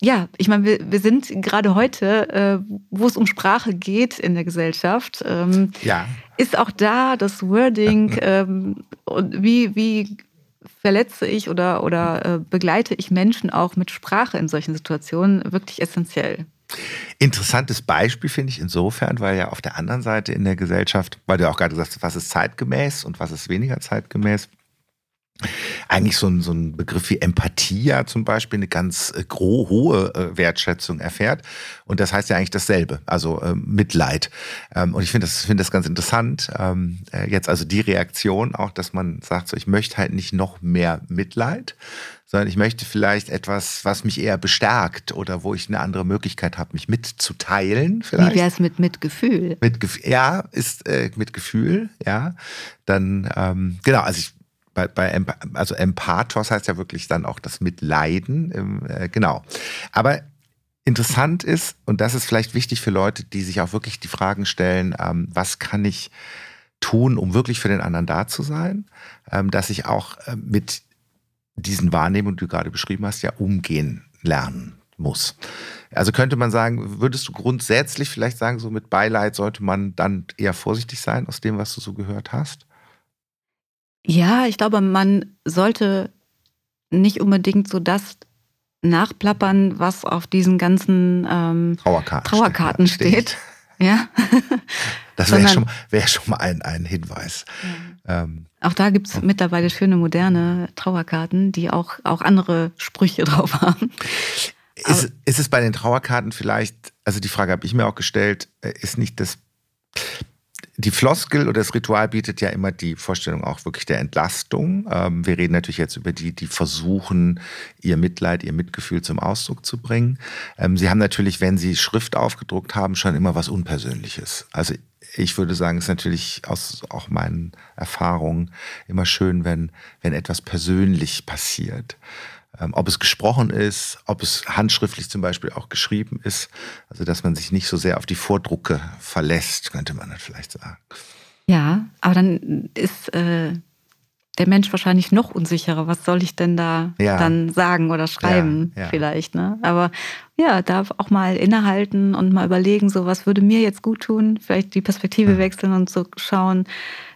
ja, ich meine, wir, wir sind gerade heute, äh, wo es um Sprache geht in der Gesellschaft, ähm, ja. ist auch da das Wording ähm, und wie, wie verletze ich oder, oder äh, begleite ich Menschen auch mit Sprache in solchen Situationen wirklich essentiell. Interessantes Beispiel finde ich insofern, weil ja auf der anderen Seite in der Gesellschaft, weil du auch gerade gesagt hast, was ist zeitgemäß und was ist weniger zeitgemäß, eigentlich so ein, so ein Begriff wie Empathie ja zum Beispiel eine ganz äh, hohe äh, Wertschätzung erfährt. Und das heißt ja eigentlich dasselbe, also äh, Mitleid. Ähm, und ich finde das, finde das ganz interessant. Ähm, äh, jetzt also die Reaktion auch, dass man sagt, so, ich möchte halt nicht noch mehr Mitleid, sondern ich möchte vielleicht etwas, was mich eher bestärkt oder wo ich eine andere Möglichkeit habe, mich mitzuteilen. Vielleicht. Wie wäre es mit Mitgefühl? Mit, ja, ist äh, mit Gefühl, ja. Dann, ähm, genau, also ich bei, bei also Empathos heißt ja wirklich dann auch das Mitleiden, äh, genau. Aber interessant ist, und das ist vielleicht wichtig für Leute, die sich auch wirklich die Fragen stellen, ähm, was kann ich tun, um wirklich für den anderen da zu sein, ähm, dass ich auch äh, mit diesen Wahrnehmungen, die du gerade beschrieben hast, ja umgehen lernen muss. Also könnte man sagen, würdest du grundsätzlich vielleicht sagen, so mit Beileid sollte man dann eher vorsichtig sein aus dem, was du so gehört hast? Ja, ich glaube, man sollte nicht unbedingt so das nachplappern, was auf diesen ganzen ähm, Trauerkarten, Trauerkarten steht. steht. Ja. das wäre schon, wär schon mal ein, ein Hinweis. Ja. Ähm, auch da gibt es oh. mittlerweile schöne moderne Trauerkarten, die auch, auch andere Sprüche drauf haben. Ist, ist es bei den Trauerkarten vielleicht, also die Frage habe ich mir auch gestellt, äh, ist nicht das die Floskel oder das Ritual bietet ja immer die Vorstellung auch wirklich der Entlastung. Ähm, wir reden natürlich jetzt über die, die versuchen, ihr Mitleid, ihr Mitgefühl zum Ausdruck zu bringen. Ähm, sie haben natürlich, wenn sie Schrift aufgedruckt haben, schon immer was Unpersönliches. Also ich würde sagen, es ist natürlich aus auch meinen Erfahrungen immer schön, wenn, wenn etwas persönlich passiert. Ähm, ob es gesprochen ist, ob es handschriftlich zum Beispiel auch geschrieben ist. Also dass man sich nicht so sehr auf die Vordrucke verlässt, könnte man dann vielleicht sagen. Ja, aber dann ist äh, der Mensch wahrscheinlich noch unsicherer. Was soll ich denn da ja. dann sagen oder schreiben ja, ja. vielleicht? Ne? Aber ja, darf auch mal innehalten und mal überlegen, so was würde mir jetzt gut tun, vielleicht die Perspektive wechseln und so schauen,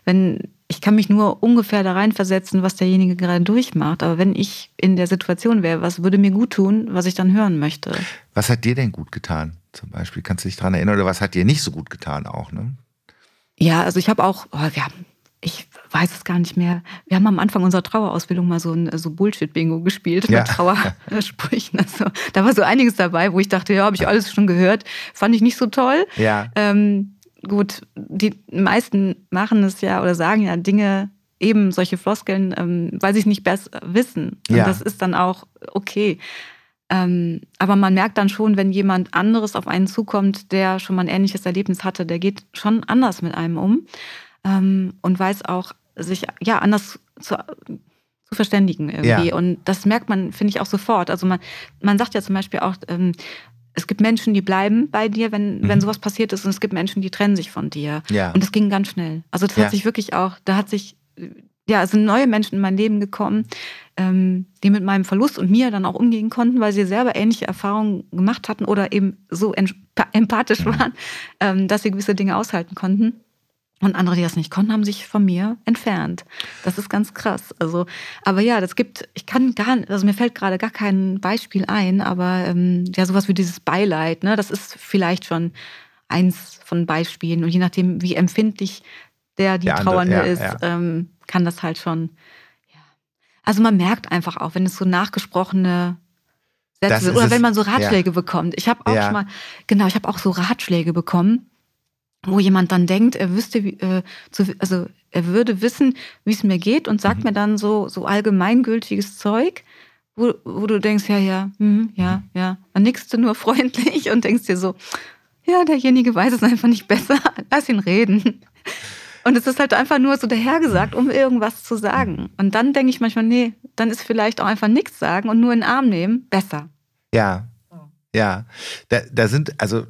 wenn ich kann mich nur ungefähr da reinversetzen, was derjenige gerade durchmacht. Aber wenn ich in der Situation wäre, was würde mir gut tun, was ich dann hören möchte? Was hat dir denn gut getan? Zum Beispiel, kannst du dich daran erinnern, oder was hat dir nicht so gut getan auch, ne? Ja, also ich habe auch, oh, wir haben, ich weiß es gar nicht mehr. Wir haben am Anfang unserer Trauerausbildung mal so ein so Bullshit-Bingo gespielt ja. mit Trauersprüchen. Also, da war so einiges dabei, wo ich dachte, ja, habe ich alles schon gehört. Fand ich nicht so toll. Ja. Ähm, gut, die meisten machen es ja oder sagen ja Dinge, eben solche Floskeln, ähm, weil sie es nicht besser wissen. Und ja. das ist dann auch okay. Ähm, aber man merkt dann schon, wenn jemand anderes auf einen zukommt, der schon mal ein ähnliches Erlebnis hatte, der geht schon anders mit einem um ähm, und weiß auch, sich ja anders zu, zu verständigen irgendwie. Ja. Und das merkt man, finde ich, auch sofort. Also man, man sagt ja zum Beispiel auch, ähm, es gibt Menschen, die bleiben bei dir, wenn, mhm. wenn sowas passiert ist, und es gibt Menschen, die trennen sich von dir. Ja. Und das ging ganz schnell. Also das Ja. hat sich wirklich auch, da hat sich, ja, es sind neue Menschen in mein Leben gekommen, ähm, die mit meinem Verlust und mir dann auch umgehen konnten, weil sie selber ähnliche Erfahrungen gemacht hatten oder eben so emp- empathisch Mhm. waren, ähm, dass sie gewisse Dinge aushalten konnten. Und andere, die das nicht konnten, haben sich von mir entfernt. Das ist ganz krass. Also, aber ja, das gibt, ich kann gar nicht, also mir fällt gerade gar kein Beispiel ein, aber ähm, ja, sowas wie dieses Beileid, ne, das ist vielleicht schon eins von Beispielen. Und je nachdem, wie empfindlich der die Der andere, Trauernde ja, ist, ja. Ähm, kann das halt schon, ja. Also man merkt einfach auch, wenn es so nachgesprochene Sätze sind oder wenn man so Ratschläge bekommt. Ich habe auch schon mal, genau, ich habe auch so Ratschläge bekommen, wo jemand dann denkt, er wüsste, äh, zu, also er würde wissen, wie es mir geht und sagt Mhm. mir dann so, so allgemeingültiges Zeug, wo, wo du denkst, ja, ja, mhm, ja, ja. Dann nickst du nur freundlich und denkst dir so, ja, derjenige weiß es einfach nicht besser, lass ihn reden. Und es ist halt einfach nur so dahergesagt, um irgendwas zu sagen. Und dann denke ich manchmal, nee, dann ist vielleicht auch einfach nichts sagen und nur in den Arm nehmen besser. Ja, ja. Da, da sind, also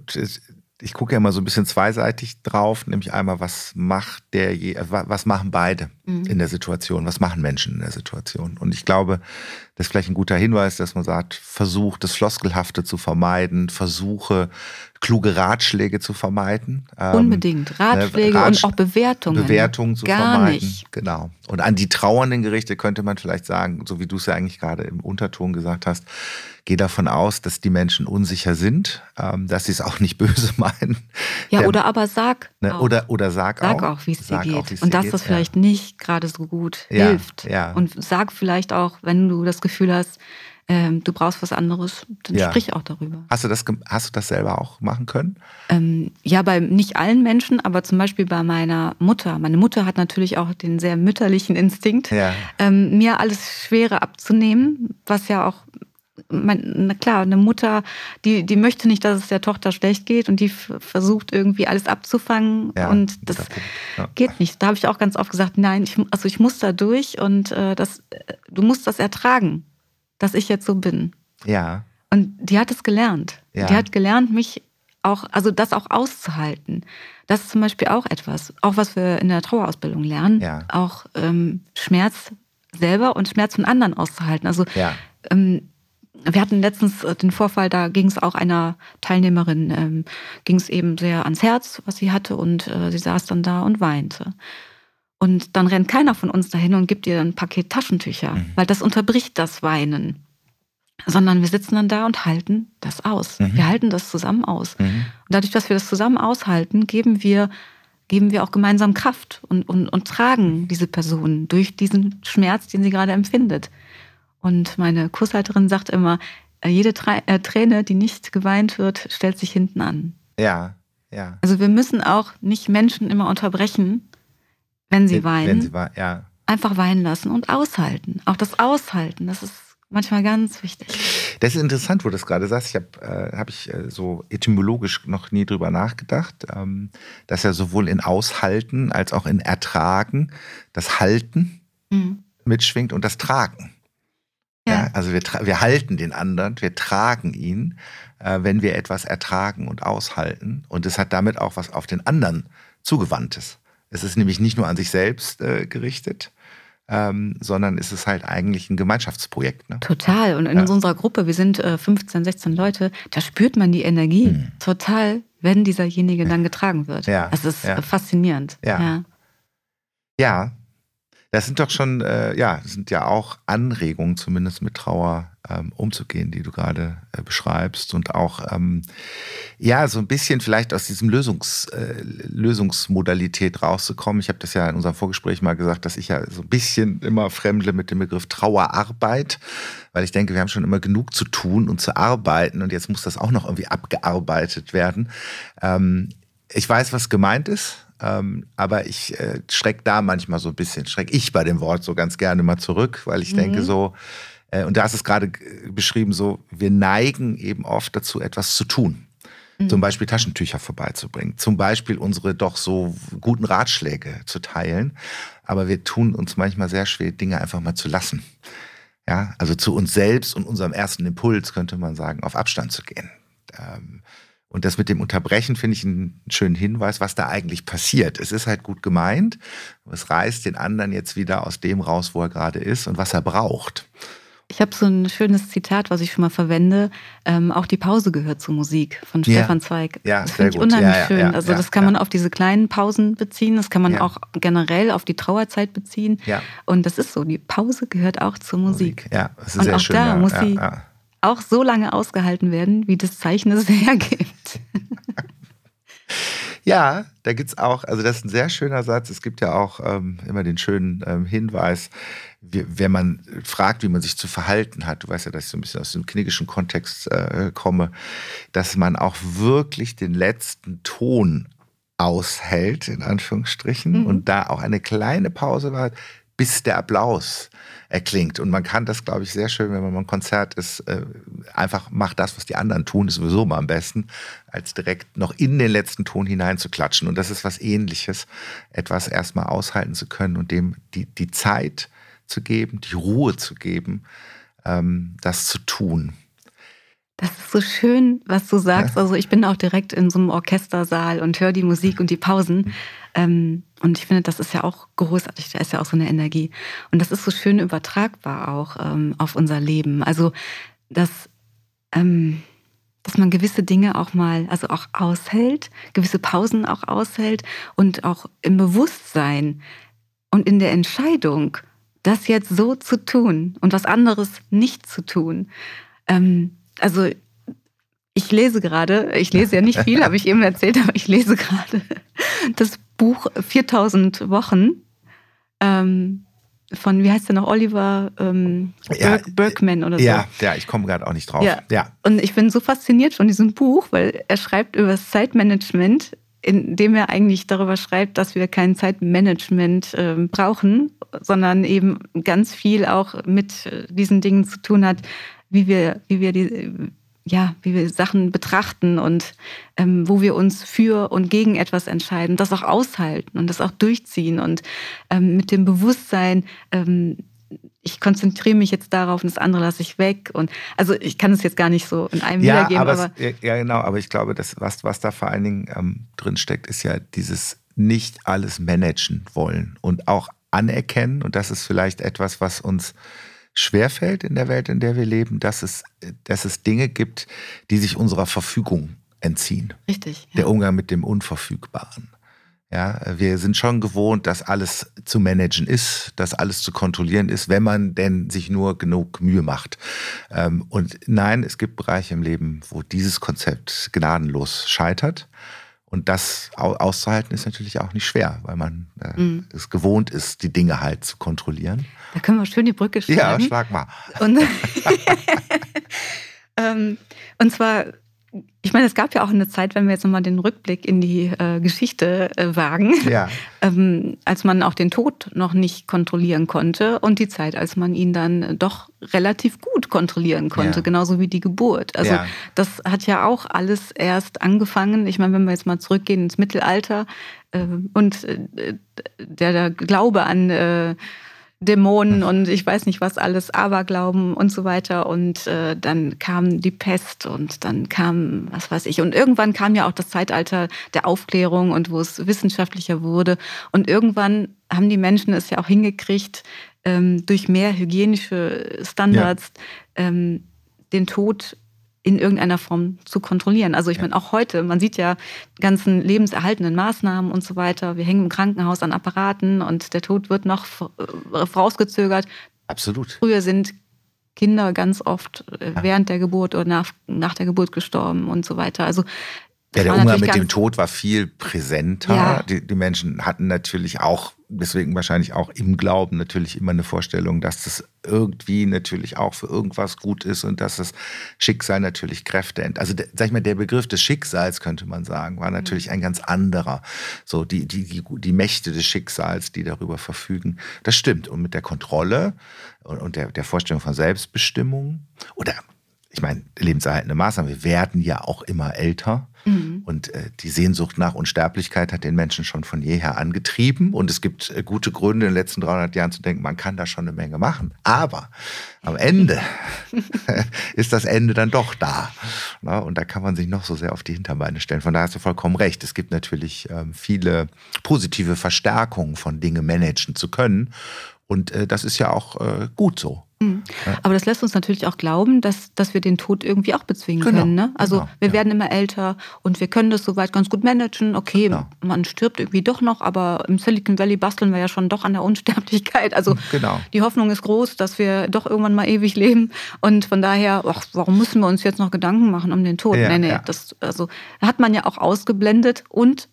ich gucke ja immer so ein bisschen zweiseitig drauf, nämlich einmal, was macht der, je- wa- was machen beide Mhm. in der Situation, was machen Menschen in der Situation. Und ich glaube, das ist vielleicht ein guter Hinweis, dass man sagt, versucht das Floskelhafte zu vermeiden, versuche kluge Ratschläge zu vermeiden. Ähm, Unbedingt. Ratschläge Ratsch- und auch Bewertungen. Bewertungen zu Gar vermeiden. nicht. Genau. Und an die trauernden Gerichte könnte man vielleicht sagen, so wie du es ja eigentlich gerade im Unterton gesagt hast, geh davon aus, dass die Menschen unsicher sind, ähm, dass sie es auch nicht böse meinen. Ja, Der- oder aber sag. Ne? auch. Oder, oder sag, Sag auch. auch, wie es dir geht. und dass das vielleicht nicht gerade so gut Ja, hilft. ja. Und sag vielleicht auch, wenn du das Gefühl hast, ähm, du brauchst was anderes, dann Ja. sprich auch darüber. Hast du, das, hast du das selber auch machen können? Ähm, ja, bei nicht allen Menschen, aber zum Beispiel bei meiner Mutter. Meine Mutter hat natürlich auch den sehr mütterlichen Instinkt, Ja. ähm, mir alles Schwere abzunehmen, was ja auch, mein, na klar, eine Mutter, die, die möchte nicht, dass es der Tochter schlecht geht und die versucht irgendwie alles abzufangen ja und das. Ja. geht nicht. Da habe ich auch ganz oft gesagt, nein, ich, also ich muss da durch und äh, das, äh, du musst das ertragen, dass ich jetzt so bin. Ja. Und die hat es gelernt. Ja. Die hat gelernt, mich auch, also das auch auszuhalten. Das ist zum Beispiel auch etwas, auch was wir in der Trauerausbildung lernen, auch ähm, Schmerz selber und Schmerz von anderen auszuhalten. Also ähm, wir hatten letztens äh, den Vorfall, da ging es auch einer Teilnehmerin, ähm, ging es eben sehr ans Herz, was sie hatte, und äh, sie saß dann da und weinte. Und dann rennt keiner von uns dahin und gibt ihr ein Paket Taschentücher, Mhm. weil das unterbricht das Weinen. Sondern wir sitzen dann da und halten das aus. Mhm. Wir halten das zusammen aus. Mhm. Und dadurch, dass wir das zusammen aushalten, geben wir, geben wir auch gemeinsam Kraft und, und, und tragen diese Person durch diesen Schmerz, den sie gerade empfindet. Und meine Kursleiterin sagt immer, äh, jede Tra äh, Träne, die nicht geweint wird, stellt sich hinten an. Ja. Ja. Also wir müssen auch nicht Menschen immer unterbrechen, wenn sie weinen. Wenn sie war, ja. Einfach weinen lassen und aushalten. Auch das Aushalten, das ist manchmal ganz wichtig. Das ist interessant, wo du das gerade sagst. Ich habe äh, hab ich äh, so etymologisch noch nie drüber nachgedacht, ähm, dass ja sowohl in Aushalten als auch in Ertragen das Halten Mhm. mitschwingt und das Tragen. Ja. Ja. also wir, wir halten den anderen, wir tragen ihn, äh, wenn wir etwas ertragen und aushalten. Und es hat damit auch was auf den anderen zugewandtes. Es ist nämlich nicht nur an sich selbst äh, gerichtet, ähm, sondern es ist halt eigentlich ein Gemeinschaftsprojekt. Ne? Total. Und in Ja. unserer Gruppe, wir sind äh, 15, 16 Leute, da spürt man die Energie Mhm. total, wenn dieserjenige dann getragen wird. Ja, Das ist ja. äh, faszinierend. Ja. Ja, Das sind doch schon, äh, ja, sind ja auch Anregungen, zumindest mit Trauer ähm, umzugehen, die du gerade äh, beschreibst. Und auch, ähm, ja, so ein bisschen vielleicht aus diesem Lösungs, äh, Lösungsmodalität rauszukommen. Ich habe das ja in unserem Vorgespräch mal gesagt, dass ich ja so ein bisschen immer fremdle mit dem Begriff Trauerarbeit, weil ich denke, wir haben schon immer genug zu tun und zu arbeiten und jetzt muss das auch noch irgendwie abgearbeitet werden. Ähm, ich weiß, was gemeint ist ähm, aber ich äh, schreck da manchmal so ein bisschen, schreck ich bei dem Wort so ganz gerne mal zurück, weil ich mhm. denke so, äh, und da hast es gerade beschrieben, so, wir neigen eben oft dazu, etwas zu tun. Mhm. Zum Beispiel Taschentücher vorbeizubringen, zum Beispiel unsere doch so guten Ratschläge zu teilen. Aber wir tun uns manchmal sehr schwer, Dinge einfach mal zu lassen. Ja, also zu uns selbst und unserem ersten Impuls könnte man sagen, auf Abstand zu gehen. Ähm, und das mit dem Unterbrechen finde ich einen schönen Hinweis, was da eigentlich passiert. Es ist halt gut gemeint, aber es reißt den anderen jetzt wieder aus dem raus, wo er gerade ist und was er braucht. Ich habe so ein schönes Zitat, was ich schon mal verwende. Ähm, auch die Pause gehört zur Musik von ja. Stefan Zweig. Ja, das finde ich gut. unheimlich ja, ja, schön. also das kann man auf diese kleinen Pausen beziehen. Das kann man auch generell auf die Trauerzeit beziehen. Und das ist so. Die Pause gehört auch zur Musik. Musik. Ja, das ist Und sehr auch schön. da muss sie auch so lange ausgehalten werden, wie das Zeichen es hergibt. Ja, da gibt es auch, also das ist ein sehr schöner Satz. Es gibt ja auch ähm, immer den schönen ähm, Hinweis, wie, wenn man fragt, wie man sich zu verhalten hat, du weißt ja, dass ich so ein bisschen aus dem knickischen Kontext äh, komme, dass man auch wirklich den letzten Ton aushält, in Anführungsstrichen, mhm. und da auch eine kleine Pause war, bis der Applaus erklingt. Und man kann das, glaube ich, sehr schön, wenn man mal ein Konzert ist, äh, einfach macht das, was die anderen tun, ist sowieso mal am besten, als direkt noch in den letzten Ton hineinzuklatschen. Und das ist was ähnliches, etwas erstmal aushalten zu können und dem die, die Zeit zu geben, die Ruhe zu geben, ähm, das zu tun. Das ist so schön, was du sagst. Also ich bin auch direkt in so einem Orchestersaal und höre die Musik und die Pausen. Ähm, und ich finde, das ist ja auch großartig. Da ist ja auch so eine Energie. Und das ist so schön übertragbar auch ähm, auf unser Leben. Also, dass, ähm, dass man gewisse Dinge auch mal, also auch aushält, gewisse Pausen auch aushält und auch im Bewusstsein und in der Entscheidung, das jetzt so zu tun und was anderes nicht zu tun. Ähm, also ich lese gerade, ich lese ja nicht viel, habe ich eben erzählt, aber ich lese gerade das Buch 4000 Wochen ähm, von, wie heißt der noch, Oliver ähm, ja, Bergman oder so. Ja, ja ich komme gerade auch nicht drauf. Ja. ja. Und ich bin so fasziniert von diesem Buch, weil er schreibt über das Zeitmanagement, indem er eigentlich darüber schreibt, dass wir kein Zeitmanagement äh, brauchen, sondern eben ganz viel auch mit diesen Dingen zu tun hat, wie wir, wie wir die, ja, wie wir Sachen betrachten und ähm, wo wir uns für und gegen etwas entscheiden, das auch aushalten und das auch durchziehen und ähm, mit dem Bewusstsein, ähm, ich konzentriere mich jetzt darauf und das andere lasse ich weg. Und also ich kann es jetzt gar nicht so in einem ja, wiedergeben. Aber, aber es, ja, genau, aber ich glaube, das, was, was da vor allen Dingen ähm, drin steckt, ist ja dieses nicht alles managen wollen und auch anerkennen. Und das ist vielleicht etwas, was uns schwerfällt in der Welt, in der wir leben, dass es, dass es Dinge gibt, die sich unserer Verfügung entziehen. Richtig. Ja. Der Umgang mit dem Unverfügbaren. Ja, wir sind schon gewohnt, dass alles zu managen ist, dass alles zu kontrollieren ist, wenn man denn sich nur genug Mühe macht. Ähm, und nein, es gibt Bereiche im Leben, wo dieses Konzept gnadenlos scheitert. Und das auszuhalten ist natürlich auch nicht schwer, weil man äh, mhm. es gewohnt ist, die Dinge halt zu kontrollieren. Da können wir schön die Brücke schlagen. Ja, schlag mal. Und, ähm, und zwar ich meine, es gab ja auch eine Zeit, wenn wir jetzt nochmal den Rückblick in die äh, Geschichte äh, wagen, ja. ähm, als man auch den Tod noch nicht kontrollieren konnte und die Zeit, als man ihn dann doch relativ gut kontrollieren konnte, ja. genauso wie die Geburt. Also ja. das hat ja auch alles erst angefangen. Ich meine, wenn wir jetzt mal zurückgehen ins Mittelalter äh, und äh, der, der Glaube an äh, Dämonen und ich weiß nicht was alles, Aberglauben und so weiter. Und äh, dann kam die Pest und dann kam, was weiß ich. Und irgendwann kam ja auch das Zeitalter der Aufklärung und wo es wissenschaftlicher wurde. Und irgendwann haben die Menschen es ja auch hingekriegt, ähm, durch mehr hygienische Standards ja. ähm, den Tod in irgendeiner Form zu kontrollieren. Also ich ja. meine, auch heute, man sieht ja ganzen lebenserhaltenden Maßnahmen und so weiter. Wir hängen im Krankenhaus an Apparaten und der Tod wird noch vorausgezögert. Absolut. Früher sind Kinder ganz oft äh, während der Geburt oder nach, nach der Geburt gestorben und so weiter. Also ja, der Umgang mit dem Tod war viel präsenter. Ja. Die, die, Menschen hatten natürlich auch, deswegen wahrscheinlich auch im Glauben natürlich immer eine Vorstellung, dass das irgendwie natürlich auch für irgendwas gut ist und dass das Schicksal natürlich Kräfte ent. Also, sag ich mal, der Begriff des Schicksals, könnte man sagen, war natürlich mhm. ein ganz anderer. So, die, die, die, die Mächte des Schicksals, die darüber verfügen. Das stimmt. Und mit der Kontrolle und, und der, der Vorstellung von Selbstbestimmung oder ich meine, lebenserhaltende Maßnahmen, wir werden ja auch immer älter. Mhm. Und äh, die Sehnsucht nach Unsterblichkeit hat den Menschen schon von jeher angetrieben. Und es gibt äh, gute Gründe in den letzten 300 Jahren zu denken, man kann da schon eine Menge machen. Aber am Ende ist das Ende dann doch da. Na, und da kann man sich noch so sehr auf die Hinterbeine stellen. Von daher hast du vollkommen recht. Es gibt natürlich ähm, viele positive Verstärkungen von Dinge managen zu können. Und äh, das ist ja auch äh, gut so. Mhm. Aber das lässt uns natürlich auch glauben, dass, dass wir den Tod irgendwie auch bezwingen genau, können. Ne? Also genau, wir ja. werden immer älter und wir können das soweit ganz gut managen. Okay, genau. man stirbt irgendwie doch noch, aber im Silicon Valley basteln wir ja schon doch an der Unsterblichkeit. Also genau. die Hoffnung ist groß, dass wir doch irgendwann mal ewig leben. Und von daher, ach, warum müssen wir uns jetzt noch Gedanken machen um den Tod? Ja, nee, nee, das also, hat man ja auch ausgeblendet und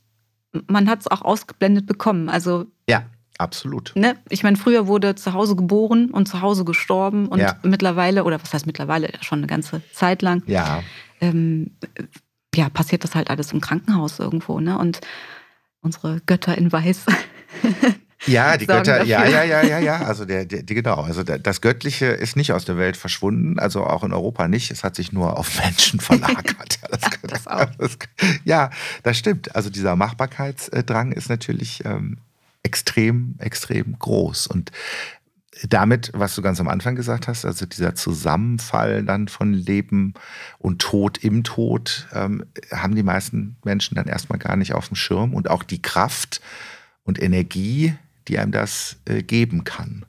man hat es auch ausgeblendet bekommen. Also ja. Absolut. Ne? Ich meine, früher wurde zu Hause geboren und zu Hause gestorben und ja. mittlerweile, oder was heißt mittlerweile, schon eine ganze Zeit lang, ja. Ähm, ja, passiert das halt alles im Krankenhaus irgendwo, ne? Und unsere Götter in Weiß. Ja, die Götter, dafür. ja, ja, ja, ja, ja. Also der, der, genau. Also das Göttliche ist nicht aus der Welt verschwunden, also auch in Europa nicht. Es hat sich nur auf Menschen verlagert. ja, das, das auch. Das, ja, das stimmt. Also dieser Machbarkeitsdrang ist natürlich ähm, extrem, extrem groß. Und damit, was du ganz am Anfang gesagt hast, also dieser Zusammenfall dann von Leben und Tod im Tod, ähm, haben die meisten Menschen dann erstmal gar nicht auf dem Schirm und auch die Kraft und Energie, die einem das äh, geben kann.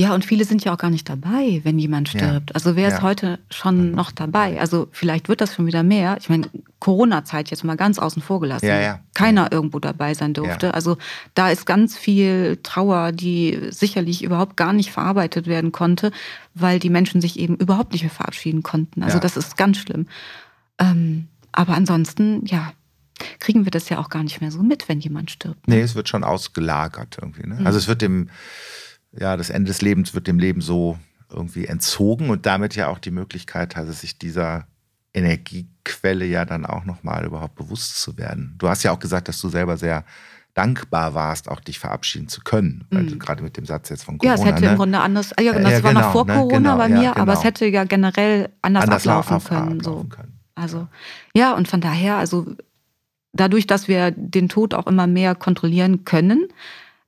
Ja, und viele sind ja auch gar nicht dabei, wenn jemand stirbt. Ja. Also wer ja. ist heute schon mhm. noch dabei? Also vielleicht wird das schon wieder mehr. Ich meine, Corona-Zeit jetzt mal ganz außen vor gelassen. Ja, Keiner irgendwo dabei sein durfte. Also da ist ganz viel Trauer, die sicherlich überhaupt gar nicht verarbeitet werden konnte, weil die Menschen sich eben überhaupt nicht mehr verabschieden konnten. Also das ist ganz schlimm. Ähm, aber ansonsten, ja, kriegen wir das ja auch gar nicht mehr so mit, wenn jemand stirbt. Ne? Nee, es wird schon ausgelagert irgendwie. Ne? Mhm. Also es wird dem ja, das Ende des Lebens wird dem Leben so irgendwie entzogen und damit ja auch die Möglichkeit, also sich dieser Energiequelle ja dann auch nochmal überhaupt bewusst zu werden. Du hast ja auch gesagt, dass du selber sehr dankbar warst, auch dich verabschieden zu können. Mhm. Also gerade mit dem Satz jetzt von Corona. Ja, es hätte ne? im Grunde anders, ja, genau, das ja, war genau, noch vor ne? Corona genau, bei mir, ja, genau. aber es hätte ja generell anders, anders ablaufen, auf, können, ablaufen so. können. Also, ja, und von daher, also dadurch, dass wir den Tod auch immer mehr kontrollieren können,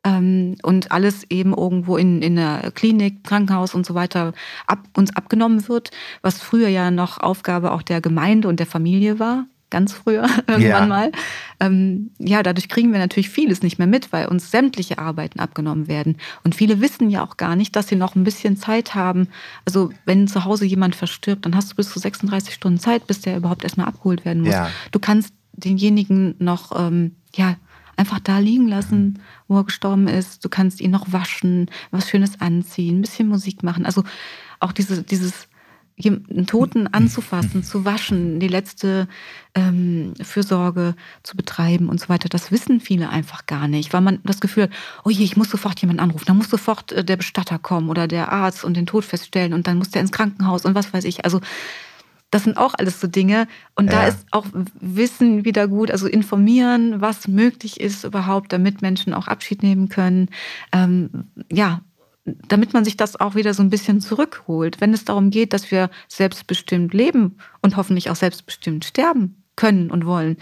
und alles eben irgendwo in, in der Klinik, Krankenhaus und so weiter ab, uns abgenommen wird, was früher ja noch Aufgabe auch der Gemeinde und der Familie war, ganz früher irgendwann ja. mal. Ähm, ja, dadurch kriegen wir natürlich vieles nicht mehr mit, weil uns sämtliche Arbeiten abgenommen werden. Und viele wissen ja auch gar nicht, dass sie noch ein bisschen Zeit haben. Also wenn zu Hause jemand verstirbt, dann hast du bis zu 36 Stunden Zeit, bis der überhaupt erstmal abgeholt werden muss. Ja. Du kannst denjenigen noch, ähm, ja, einfach da liegen lassen, wo er gestorben ist. Du kannst ihn noch waschen, was Schönes anziehen, ein bisschen Musik machen. Also auch diese, dieses einen Toten anzufassen, zu waschen, die letzte ähm, Fürsorge zu betreiben und so weiter, das wissen viele einfach gar nicht, weil man das Gefühl hat, oh je, ich muss sofort jemanden anrufen, dann muss sofort äh, der Bestatter kommen oder der Arzt und den Tod feststellen und dann muss der ins Krankenhaus und was weiß ich. Also das sind auch alles so Dinge. Und ja. da ist auch Wissen wieder gut, also informieren, was möglich ist überhaupt, damit Menschen auch Abschied nehmen können. Ähm, ja, damit man sich das auch wieder so ein bisschen zurückholt. Wenn es darum geht, dass wir selbstbestimmt leben und hoffentlich auch selbstbestimmt sterben können und wollen,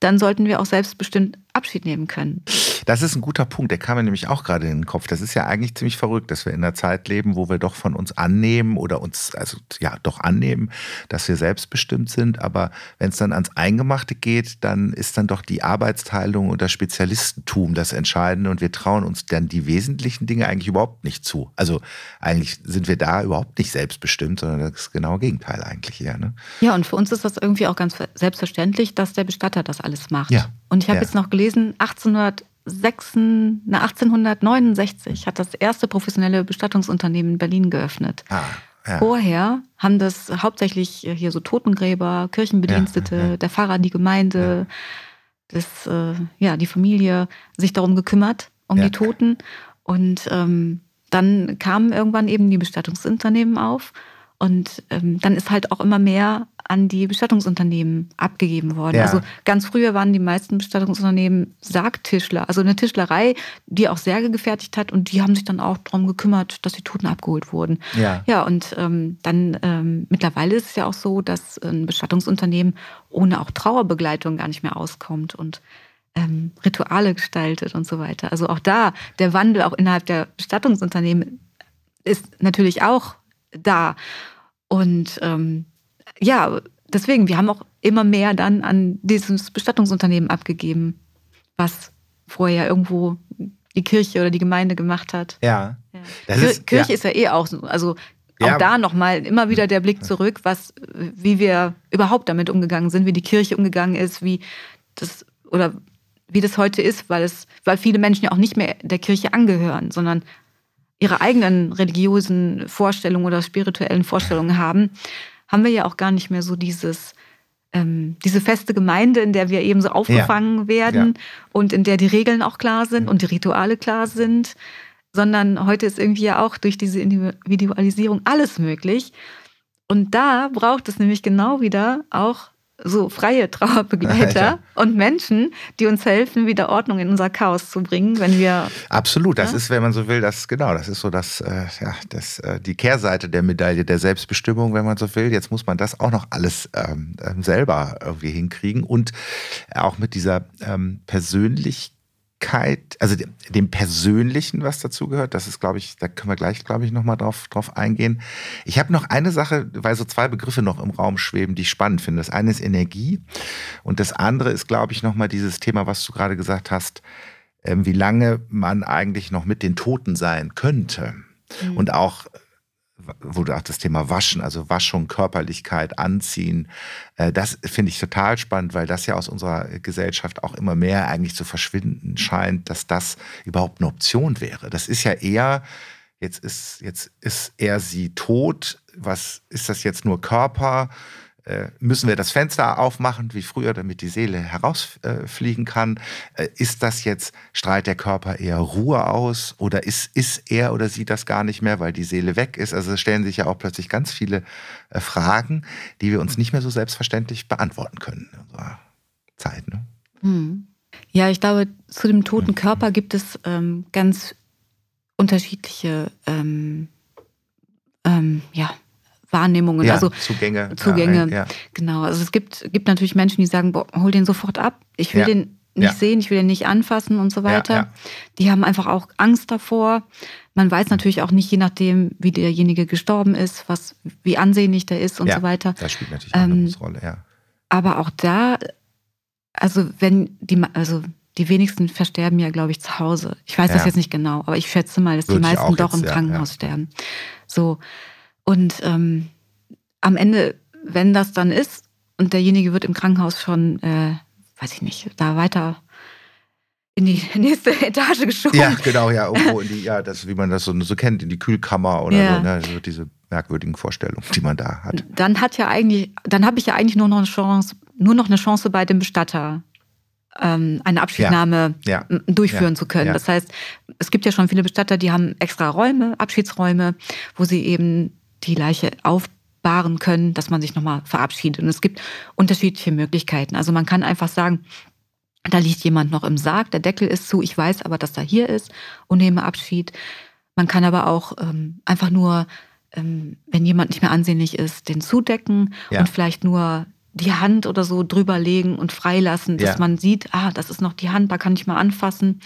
dann sollten wir auch selbstbestimmt Abschied nehmen können. Das ist ein guter Punkt, der kam mir nämlich auch gerade in den Kopf. Das ist ja eigentlich ziemlich verrückt, dass wir in einer Zeit leben, wo wir doch von uns annehmen oder uns, also ja, doch annehmen, dass wir selbstbestimmt sind. Aber wenn es dann ans Eingemachte geht, dann ist dann doch die Arbeitsteilung und das Spezialistentum das Entscheidende und wir trauen uns dann die wesentlichen Dinge eigentlich überhaupt nicht zu. Also eigentlich sind wir da überhaupt nicht selbstbestimmt, sondern das ist genau das Gegenteil eigentlich eher. Ne? Ja, und für uns ist das irgendwie auch ganz selbstverständlich, dass der Bestatter das alles macht. Ja. Und ich habe Ja. jetzt noch gelesen, 1806, na, 1869 hat das erste professionelle Bestattungsunternehmen in Berlin geöffnet. Ah, ja. Vorher haben das hauptsächlich hier so Totengräber, Kirchenbedienstete, Ja, der Pfarrer, die Gemeinde, das, äh, ja, die Familie sich darum gekümmert, um die Toten. Und ähm, dann kamen irgendwann eben die Bestattungsunternehmen auf. Und ähm, dann ist halt auch immer mehr an die Bestattungsunternehmen abgegeben worden. Ja. Also ganz früher waren die meisten Bestattungsunternehmen Sargtischler, also eine Tischlerei, die auch Särge gefertigt hat und die haben sich dann auch darum gekümmert, dass die Toten abgeholt wurden. Ja. Ja, und ähm, dann ähm, mittlerweile ist es ja auch so, dass ein Bestattungsunternehmen ohne auch Trauerbegleitung gar nicht mehr auskommt und ähm, Rituale gestaltet und so weiter. Also auch da, der Wandel auch innerhalb der Bestattungsunternehmen ist natürlich auch da. Und ähm, ja, deswegen, wir haben auch immer mehr dann an dieses Bestattungsunternehmen abgegeben, was vorher irgendwo die Kirche oder die Gemeinde gemacht hat. Ja. Ja. Das Kir ist- Kirche ja. ist ja eh auch so. Also auch Ja. da nochmal immer wieder der Blick zurück, was, wie wir überhaupt damit umgegangen sind, wie die Kirche umgegangen ist, wie das oder wie das heute ist, weil es, weil viele Menschen ja auch nicht mehr der Kirche angehören, sondern ihre eigenen religiösen Vorstellungen oder spirituellen Vorstellungen haben, haben wir ja auch gar nicht mehr so dieses ähm, diese feste Gemeinde, in der wir eben so aufgefangen werden und in der die Regeln auch klar sind und die Rituale klar sind, sondern heute ist irgendwie ja auch durch diese Individualisierung alles möglich. Und da braucht es nämlich genau wieder auch so freie Trauerbegleiter Ja. und Menschen, die uns helfen, wieder Ordnung in unser Chaos zu bringen, wenn wir Absolut, das Ja? ist, wenn man so will, das genau, das ist so das, äh, ja, das, äh, die Kehrseite der Medaille der Selbstbestimmung, wenn man so will. Jetzt muss man das auch noch alles ähm, selber irgendwie hinkriegen und auch mit dieser ähm, Persönlichkeit, also dem, dem Persönlichen, was dazu gehört. Das ist, glaube ich, da können wir gleich, glaube ich, nochmal drauf, drauf eingehen. Ich habe noch eine Sache, weil so zwei Begriffe noch im Raum schweben, die ich spannend finde. Das eine ist Energie und das andere ist, glaube ich, nochmal dieses Thema, was du gerade gesagt hast, ähm, wie lange man eigentlich noch mit den Toten sein könnte. Und auch, wo du auch das Thema Waschen, also Waschung, Körperlichkeit, Anziehen, äh, das finde ich total spannend, weil das ja aus unserer Gesellschaft auch immer mehr eigentlich zu verschwinden scheint, dass das überhaupt eine Option wäre. Das ist ja eher, jetzt ist, jetzt ist er sie tot, was ist das jetzt nur Körper? Äh, müssen wir das Fenster aufmachen wie früher, damit die Seele herausfliegen äh, kann? Äh, ist das jetzt, strahlt der Körper eher Ruhe aus oder ist, ist er oder sie das gar nicht mehr, weil die Seele weg ist? Also es stellen sich ja auch plötzlich ganz viele Fragen, die wir uns nicht mehr so selbstverständlich beantworten können in unserer Zeit. Ne? Hm. Ja, ich glaube, zu dem toten Körper gibt es ähm, ganz unterschiedliche ähm, Wahrnehmungen, Ja, also Zugänge. Zugänge. Ja, ja. Genau. Also es gibt, gibt natürlich Menschen, die sagen, boah, hol den sofort ab. Ich will Ja. den nicht Ja. sehen, ich will den nicht anfassen und so weiter. ja. Die haben einfach auch Angst davor. Man weiß natürlich auch nicht, je nachdem, wie derjenige gestorben ist, was, wie ansehnlich der ist und Ja, so weiter. Das spielt natürlich eine Ähm, große Rolle, ja. Aber auch da, also wenn die, also die wenigsten versterben ja, glaube ich, zu Hause. Ich weiß das Ja. jetzt nicht genau, aber ich schätze mal, dass die Würde ich meisten doch jetzt, im ja, Krankenhaus ja. sterben. So. Und ähm, am Ende, wenn das dann ist und derjenige wird im Krankenhaus schon, äh, weiß ich nicht, da weiter in die nächste Etage geschoben. Ja, genau, ja, irgendwo in die, ja, das, wie man das so, so kennt, in die Kühlkammer oder Ja. so, ne? so diese merkwürdigen Vorstellungen, die man da hat. Dann hat ja eigentlich, dann habe ich ja eigentlich nur noch eine Chance, nur noch eine Chance bei dem Bestatter, ähm, eine Abschiednahme Ja, m- durchführen ja, zu können. ja. Das heißt, es gibt ja schon viele Bestatter, die haben extra Räume, Abschiedsräume, wo sie eben die Leiche aufbahren können, dass man sich nochmal verabschiedet. Und es gibt unterschiedliche Möglichkeiten. Also man kann einfach sagen, da liegt jemand noch im Sarg, der Deckel ist zu, ich weiß aber, dass er hier ist und nehme Abschied. Man kann aber auch ähm, einfach nur, ähm, wenn jemand nicht mehr ansehnlich ist, den zudecken Ja. und vielleicht nur die Hand oder so drüberlegen und freilassen, dass Ja. man sieht, ah, das ist noch die Hand, da kann ich mal anfassen.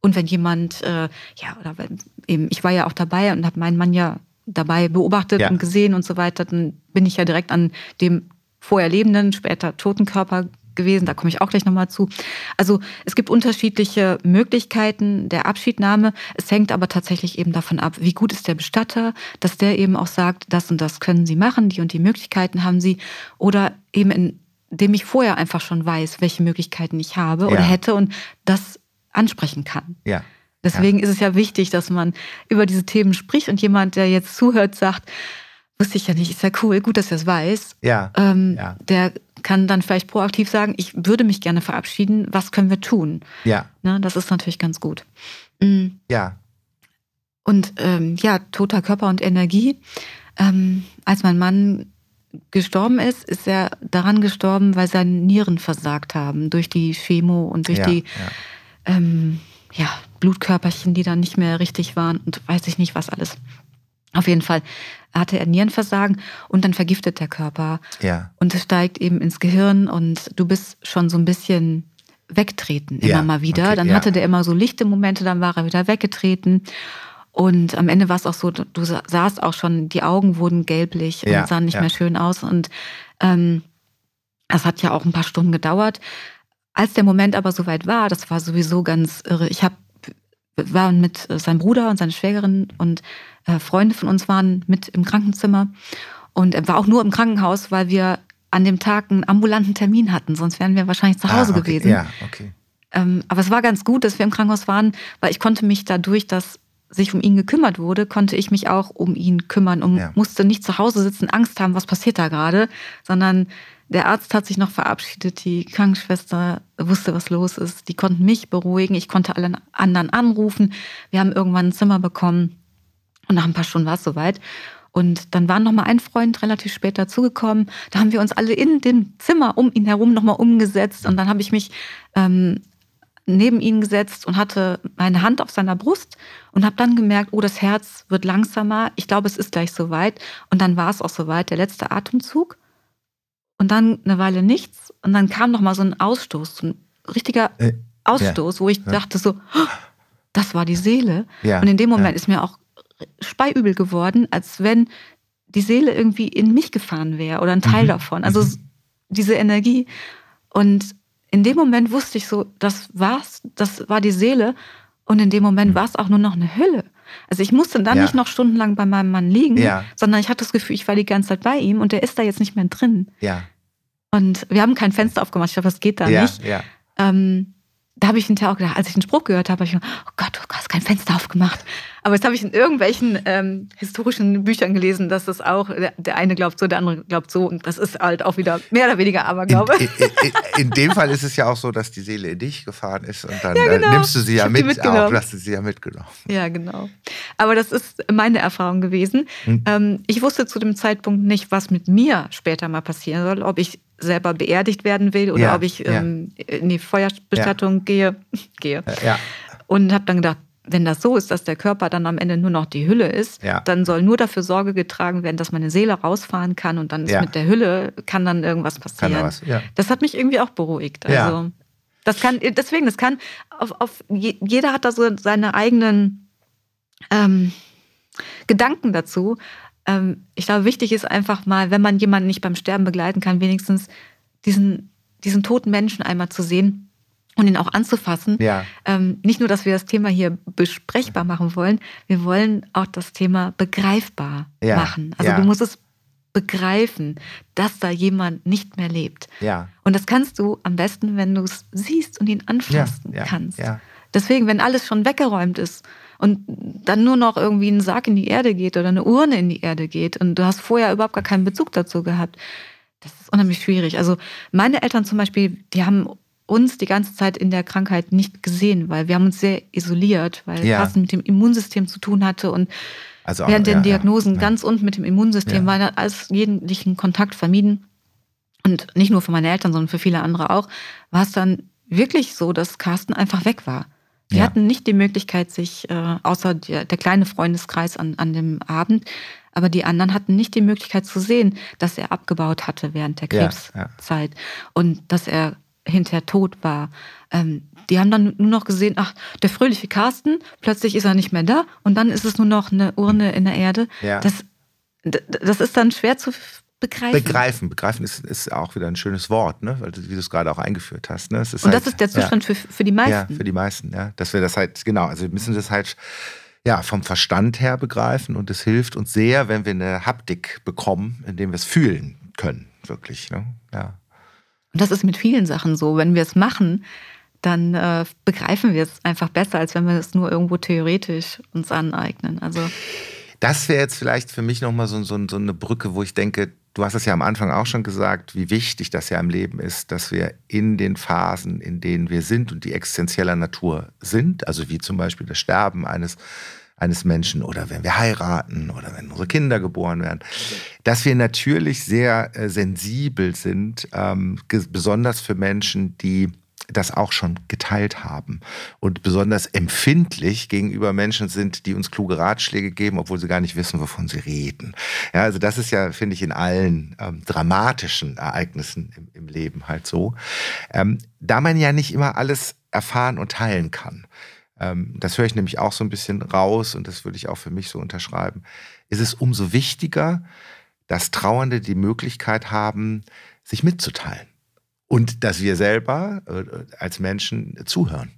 Und wenn jemand, äh, ja, oder wenn, eben, ich war ja auch dabei und habe meinen Mann ja dabei beobachtet Ja. und gesehen und so weiter, dann bin ich ja direkt an dem vorher lebenden, später toten Körper gewesen. Da komme ich auch gleich nochmal zu. Also es gibt unterschiedliche Möglichkeiten der Abschiednahme. Es hängt aber tatsächlich eben davon ab, wie gut ist der Bestatter, dass der eben auch sagt, das und das können Sie machen, die und die Möglichkeiten haben Sie. Oder eben indem ich vorher einfach schon weiß, welche Möglichkeiten ich habe oder Ja. hätte und das ansprechen kann. Ja. Deswegen ist es ja wichtig, dass man über diese Themen spricht und jemand, der jetzt zuhört, sagt, wusste ich ja nicht, ist ja cool, gut, dass er es weiß. Ja. Ähm, Ja. Der kann dann vielleicht proaktiv sagen, ich würde mich gerne verabschieden, was können wir tun? Ja. Ne, das ist natürlich ganz gut. Mm, Ja. Und ähm, ja, toter Körper und Energie. Ähm, als mein Mann gestorben ist, ist er daran gestorben, weil seine Nieren versagt haben durch die Chemo und durch ja. die ja. ähm, ja, Blutkörperchen, die dann nicht mehr richtig waren und weiß ich nicht was alles. Auf jeden Fall hatte er Nierenversagen und dann vergiftet der Körper Ja. und es steigt eben ins Gehirn und du bist schon so ein bisschen wegtreten immer Ja, mal wieder. okay, dann ja. hatte der immer so lichte Momente, dann war er wieder weggetreten. Und am Ende war es auch so, du sa- sahst auch schon, die Augen wurden gelblich Ja, und sahen nicht mehr schön aus. Und ähm, das hat ja auch ein paar Stunden gedauert. Als der Moment aber soweit war, das war sowieso ganz irre. Ich hab, wir waren mit äh, seinem Bruder und seiner Schwägerin und äh, Freunde von uns waren mit im Krankenzimmer. Und er war auch nur im Krankenhaus, weil wir an dem Tag einen ambulanten Termin hatten. Sonst wären wir wahrscheinlich zu Hause ah, okay. gewesen. Ja, okay. Ähm, aber es war ganz gut, dass wir im Krankenhaus waren, weil ich konnte mich dadurch, dass sich um ihn gekümmert wurde, konnte ich mich auch um ihn kümmern und Ja. musste nicht zu Hause sitzen, Angst haben, was passiert da gerade, sondern der Arzt hat sich noch verabschiedet, die Krankenschwester wusste, was los ist, die konnten mich beruhigen, ich konnte alle anderen anrufen, wir haben irgendwann ein Zimmer bekommen und nach ein paar Stunden war es soweit. Und dann war noch mal ein Freund relativ spät dazugekommen. Da haben wir uns alle in dem Zimmer um ihn herum noch mal umgesetzt. Und dann habe ich mich ähm, neben ihn gesetzt und hatte meine Hand auf seiner Brust und habe dann gemerkt, oh, das Herz wird langsamer. Ich glaube, es ist gleich soweit. Und dann war es auch soweit, der letzte Atemzug. Und dann eine Weile nichts. Und dann kam noch mal so ein Ausstoß, so ein richtiger Äh, Ausstoß, wo ich Ja. dachte so, "Oh, das war die Seele. Ja. Und in dem Moment ja. ist mir auch speiübel geworden, als wenn die Seele irgendwie in mich gefahren wäre oder ein Teil Mhm. davon. Also Mhm. diese Energie. Und in dem Moment wusste ich so, das war's, das war die Seele. Und in dem Moment Mhm. war es auch nur noch eine Hülle. Also ich musste dann Ja. nicht noch stundenlang bei meinem Mann liegen, Ja. sondern ich hatte das Gefühl, ich war die ganze Zeit bei ihm und der ist da jetzt nicht mehr drin. Ja. Und wir haben kein Fenster aufgemacht. Ich glaube, das geht da ja. nicht. Ja. Ähm, da habe ich hinterher auch gedacht, als ich den Spruch gehört habe, habe ich gedacht, oh Gott, du hast kein Fenster aufgemacht. Aber jetzt habe ich in irgendwelchen ähm, historischen Büchern gelesen, dass das auch, der, eine glaubt so, der andere glaubt so. Und das ist halt auch wieder mehr oder weniger In, Aberglaube. in, in, in dem Fall ist es ja auch so, dass die Seele in dich gefahren ist und dann Ja, genau. äh, nimmst du sie ja mit, mitgenommen. auch hast du sie ja mitgenommen. Ja, genau. Aber das ist meine Erfahrung gewesen. Hm. Ähm, ich wusste zu dem Zeitpunkt nicht, was mit mir später mal passieren soll, ob ich selber beerdigt werden will oder Ja, ob ich ja. ähm, in die Feuerbestattung gehe. gehe. Äh, Ja. Und habe dann gedacht, wenn das so ist, dass der Körper dann am Ende nur noch die Hülle ist, Ja. dann soll nur dafür Sorge getragen werden, dass meine Seele rausfahren kann und dann ist Ja. mit der Hülle kann dann irgendwas Kann passieren. da was. Ja. Das hat mich irgendwie auch beruhigt. Ja. Also das kann, deswegen, das kann auf, auf je- jeder hat da so seine eigenen ähm, Gedanken dazu. Ähm, ich glaube, wichtig ist einfach mal, wenn man jemanden nicht beim Sterben begleiten kann, wenigstens diesen, diesen toten Menschen einmal zu sehen und ihn auch anzufassen. Ja. Ähm, nicht nur, dass wir das Thema hier besprechbar machen wollen, wir wollen auch das Thema begreifbar Ja, machen. Also ja. du musst es begreifen, dass da jemand nicht mehr lebt. Ja. Und das kannst du am besten, wenn du es siehst und ihn anfassen kannst. Ja. Deswegen, wenn alles schon weggeräumt ist und dann nur noch irgendwie ein Sarg in die Erde geht oder eine Urne in die Erde geht und du hast vorher überhaupt gar keinen Bezug dazu gehabt, das ist unheimlich schwierig. Also meine Eltern zum Beispiel, die haben uns die ganze Zeit in der Krankheit nicht gesehen, weil wir haben uns sehr isoliert, weil Ja. was mit dem Immunsystem zu tun hatte und Also auch- während den ja, Diagnosen ja. ganz unten mit dem Immunsystem war alles jeglichen Kontakt vermieden. Und nicht nur für meine Eltern, sondern für viele andere auch, war es dann wirklich so, dass Carsten einfach weg war. Die ja. hatten nicht die Möglichkeit, sich, äh, außer der, der kleine Freundeskreis an, an dem Abend, aber die anderen hatten nicht die Möglichkeit zu sehen, dass er abgebaut hatte während der Krebszeit ja, ja. und dass er hinterher tot war. Ähm, die haben dann nur noch gesehen, ach, der fröhliche Carsten, plötzlich ist er nicht mehr da und dann ist es nur noch eine Urne in der Erde. Ja. Das, das ist dann schwer zu begreifen. Begreifen, begreifen ist, ist auch wieder ein schönes Wort, ne? Weil, wie du es gerade auch eingeführt hast. Ne? und halt, das ist der Zustand ja, für, für die meisten. Ja, für die meisten, ja. Dass wir das halt, genau, also wir müssen das halt ja, vom Verstand her begreifen und es hilft uns sehr, wenn wir eine Haptik bekommen, indem wir es fühlen können, wirklich. Ne? Ja. Und das ist mit vielen Sachen so. Wenn wir es machen, dann äh, begreifen wir es einfach besser, als wenn wir es nur irgendwo theoretisch uns aneignen. Also das wäre jetzt vielleicht für mich nochmal so, so, so eine Brücke, wo ich denke, du hast es ja am Anfang auch schon gesagt, wie wichtig das ja im Leben ist, dass wir in den Phasen, in denen wir sind und die existenzieller Natur sind, also wie zum Beispiel das Sterben eines eines Menschen oder wenn wir heiraten oder wenn unsere Kinder geboren werden, dass wir natürlich sehr äh, sensibel sind, ähm, besonders für Menschen, die das auch schon geteilt haben und besonders empfindlich gegenüber Menschen sind, die uns kluge Ratschläge geben, obwohl sie gar nicht wissen, wovon sie reden. Ja, also das ist ja, finde ich, in allen ähm, dramatischen Ereignissen im, im, Leben halt so. Ähm, da man ja nicht immer alles erfahren und teilen kann. Ähm, das höre ich nämlich auch so ein bisschen raus und das würde ich auch für mich so unterschreiben. Ist es umso wichtiger, dass Trauernde die Möglichkeit haben, sich mitzuteilen und dass wir selber äh, als Menschen zuhören.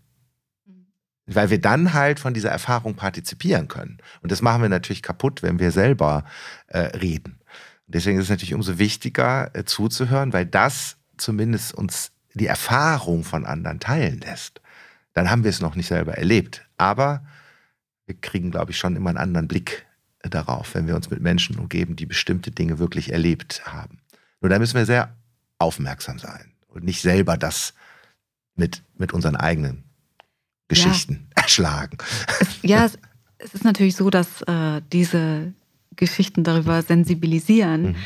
Weil wir dann halt von dieser Erfahrung partizipieren können. Und das machen wir natürlich kaputt, wenn wir selber äh, reden. Deswegen ist es natürlich umso wichtiger äh, zuzuhören, weil das zumindest uns die Erfahrung von anderen teilen lässt. Dann haben wir es noch nicht selber erlebt. Aber wir kriegen, glaube ich, schon immer einen anderen Blick äh, darauf, wenn wir uns mit Menschen umgeben, die bestimmte Dinge wirklich erlebt haben. Nur da müssen wir sehr aufmerksam sein und nicht selber das mit, mit unseren eigenen Geschichten ja. erschlagen. Ja, es, ist natürlich so, dass äh, diese Geschichten darüber sensibilisieren. Mhm.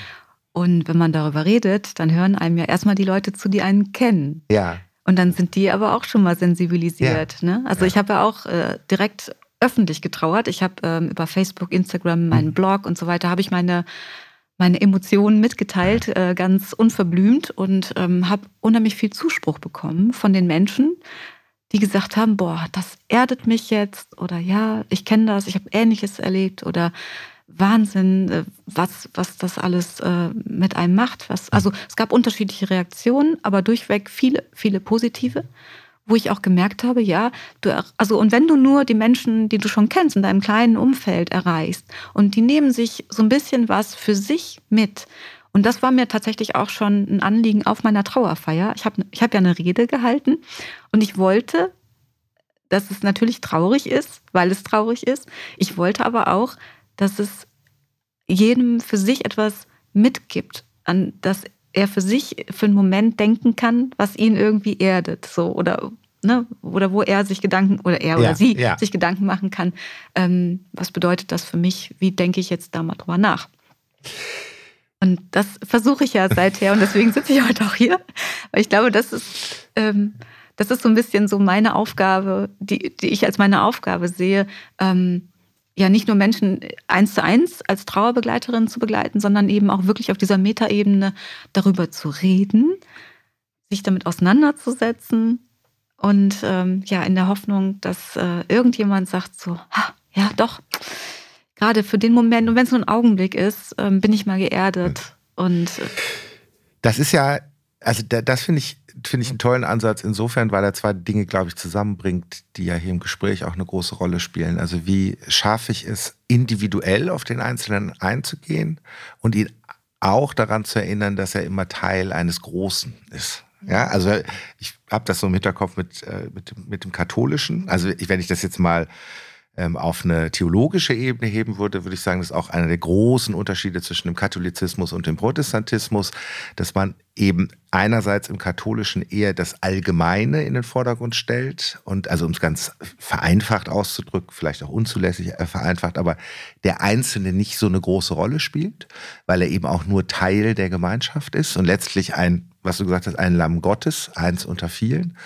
Und wenn man darüber redet, dann hören einem ja erstmal die Leute zu, die einen kennen. Ja. Und dann sind die aber auch schon mal sensibilisiert. Ja. Ne? Also ja. ich habe ja auch äh, direkt öffentlich getrauert. Ich habe ähm, über Facebook, Instagram, meinen mhm. Blog und so weiter, habe ich meine meine Emotionen mitgeteilt, äh, ganz unverblümt und ähm, habe unheimlich viel Zuspruch bekommen von den Menschen, die gesagt haben, boah, das erdet mich jetzt oder ja, ich kenne das, ich habe Ähnliches erlebt oder Wahnsinn, äh, was, was das alles äh, mit einem macht. Was, also es gab unterschiedliche Reaktionen, aber durchweg viele, viele positive wo ich auch gemerkt habe, ja, du, also und wenn du nur die Menschen, die du schon kennst, in deinem kleinen Umfeld erreichst und die nehmen sich so ein bisschen was für sich mit. Und das war mir tatsächlich auch schon ein Anliegen auf meiner Trauerfeier. Ich habe ich hab ja eine Rede gehalten und ich wollte, dass es natürlich traurig ist, weil es traurig ist. Ich wollte aber auch, dass es jedem für sich etwas mitgibt, an das er für sich für einen Moment denken kann, was ihn irgendwie erdet, so oder ne, oder wo er sich Gedanken oder er ja, oder sie ja. sich Gedanken machen kann, ähm, was bedeutet das für mich? Wie denke ich jetzt da mal drüber nach? Und das versuche ich ja seither und deswegen sitze ich heute auch hier, weil ich glaube, das ist ähm, das ist so ein bisschen so meine Aufgabe, die, die ich als meine Aufgabe sehe, ähm, ja nicht nur Menschen eins zu eins als Trauerbegleiterin zu begleiten, sondern eben auch wirklich auf dieser Metaebene darüber zu reden, sich damit auseinanderzusetzen und ähm, ja in der Hoffnung, dass äh, irgendjemand sagt so, ha, ja doch, gerade für den Moment. Und wenn es nur ein Augenblick ist, ähm, bin ich mal geerdet und äh, das ist ja also das finde ich finde ich einen tollen Ansatz insofern, weil er zwei Dinge, glaube ich, zusammenbringt, die ja hier im Gespräch auch eine große Rolle spielen. Also wie schaffe ich es, individuell auf den Einzelnen einzugehen und ihn auch daran zu erinnern, dass er immer Teil eines Großen ist. Ja, also ich habe das so im Hinterkopf mit, äh, mit, mit dem Katholischen. Also wenn ich das jetzt mal ähm, auf eine theologische Ebene heben würde, würde ich sagen, das ist auch einer der großen Unterschiede zwischen dem Katholizismus und dem Protestantismus, dass man eben einerseits im Katholischen eher das Allgemeine in den Vordergrund stellt und also um es ganz vereinfacht auszudrücken, vielleicht auch unzulässig äh, vereinfacht, aber der Einzelne nicht so eine große Rolle spielt, weil er eben auch nur Teil der Gemeinschaft ist und letztlich ein, was du gesagt hast, ein Lamm Gottes, eins unter vielen.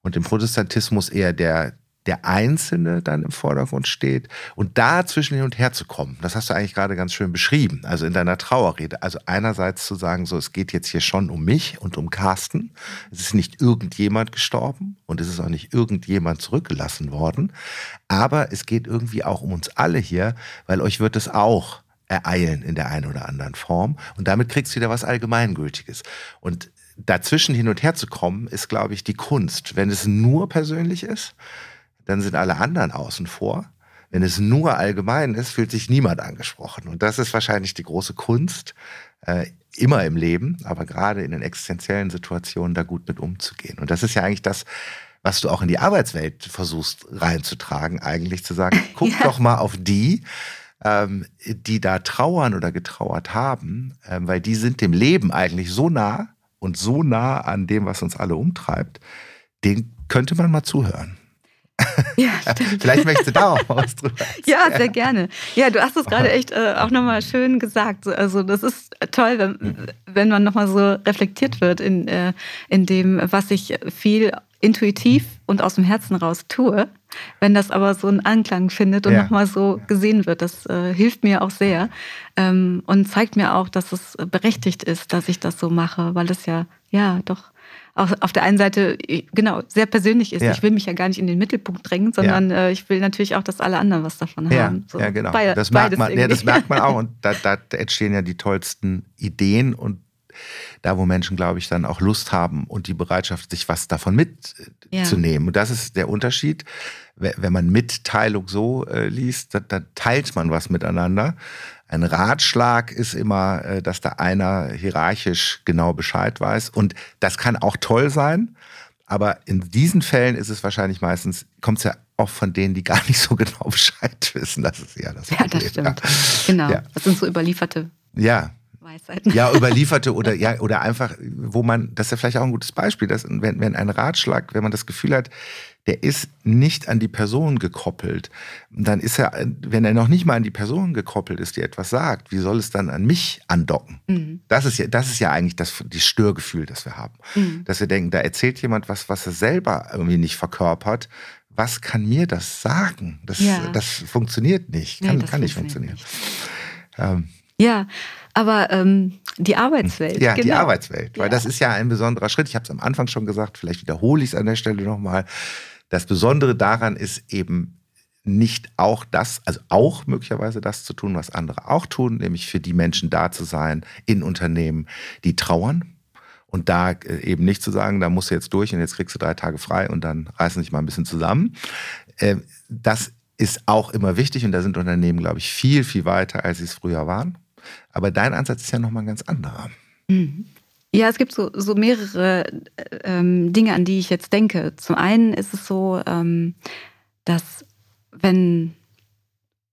Und im Protestantismus eher der der Einzelne dann im Vordergrund steht und da zwischen hin und her zu kommen. Das hast du eigentlich gerade ganz schön beschrieben, also in deiner Trauerrede. Also einerseits zu sagen, so es geht jetzt hier schon um mich und um Carsten. Es ist nicht irgendjemand gestorben und es ist auch nicht irgendjemand zurückgelassen worden, aber es geht irgendwie auch um uns alle hier, weil euch wird es auch ereilen in der einen oder anderen Form. Und damit kriegst du wieder was Allgemeingültiges. Und dazwischen hin und her zu kommen, ist, glaube ich, die Kunst. Wenn es nur persönlich ist, dann sind alle anderen außen vor. Wenn es nur allgemein ist, fühlt sich niemand angesprochen. Und das ist wahrscheinlich die große Kunst, äh, immer im Leben, aber gerade in den existenziellen Situationen da gut mit umzugehen. Und das ist ja eigentlich das, was du auch in die Arbeitswelt versuchst reinzutragen, eigentlich zu sagen, guck ja. doch mal auf die, ähm, die da trauern oder getrauert haben, ähm, weil die sind dem Leben eigentlich so nah und so nah an dem, was uns alle umtreibt, den könnte man mal zuhören. Ja, stimmt. Vielleicht möchtest du da auch was drüber. Ja, sehr gerne. Ja, du hast es gerade echt äh, auch nochmal schön gesagt. Also das ist toll, wenn, mhm. wenn man nochmal so reflektiert wird in, äh, in dem, was ich viel intuitiv und aus dem Herzen raus tue. Wenn das aber so einen Anklang findet und ja. nochmal so gesehen wird, das äh, hilft mir auch sehr ähm, und zeigt mir auch, dass es berechtigt ist, dass ich das so mache, weil es ja, ja, doch auch auf der einen Seite, genau, sehr persönlich ist. Ja. Ich will mich ja gar nicht in den Mittelpunkt drängen, sondern ja. äh, ich will natürlich auch, dass alle anderen was davon ja. haben. So, ja, genau. Be das, merkt man, ja, das merkt man auch und da, da entstehen ja die tollsten Ideen und da, wo Menschen, glaube ich, dann auch Lust haben und die Bereitschaft, sich was davon mitzunehmen. Ja. Und das ist der Unterschied. Wenn man Mitteilung so äh, liest, dann, dann teilt man was miteinander. Ein Ratschlag ist immer, äh, dass da einer hierarchisch genau Bescheid weiß. Und das kann auch toll sein. Aber in diesen Fällen ist es wahrscheinlich meistens, kommt es ja auch von denen, die gar nicht so genau Bescheid wissen. Das ist ja das Problem. Ja, das stimmt. Ja. Genau. Ja. Das sind so überlieferte ja, Weisheiten. Ja, überlieferte oder ja, oder einfach, wo man, das ist ja vielleicht auch ein gutes Beispiel, dass wenn, wenn ein Ratschlag, wenn man das Gefühl hat, der ist nicht an die Person gekoppelt, dann ist er, wenn er noch nicht mal an die Person gekoppelt ist, die etwas sagt, wie soll es dann an mich andocken? Mhm. Das ist ja, das ist ja eigentlich das, das Störgefühl, das wir haben. Mhm. Dass wir denken, da erzählt jemand was, was er selber irgendwie nicht verkörpert. Was kann mir das sagen? Das, ja. das funktioniert nicht. Kann, nee, kann nicht funktionieren. Nicht. Ähm, ja, aber ähm, die Arbeitswelt. Ja, genau. die Arbeitswelt. Weil ja. das ist ja ein besonderer Schritt. Ich habe es am Anfang schon gesagt, vielleicht wiederhole ich es an der Stelle nochmal. Das Besondere daran ist eben nicht auch das, also auch möglicherweise das zu tun, was andere auch tun, nämlich für die Menschen da zu sein in Unternehmen, die trauern. Und da äh, eben nicht zu sagen, da musst du jetzt durch und jetzt kriegst du drei Tage frei und dann reißen dich mal ein bisschen zusammen. Äh, das ist auch immer wichtig und da sind Unternehmen, glaube ich, viel, viel weiter, als sie es früher waren. Aber dein Ansatz ist ja nochmal ein ganz anderer. Mhm. Ja, es gibt so, so mehrere ähm, Dinge, an die ich jetzt denke. Zum einen ist es so, ähm, dass wenn,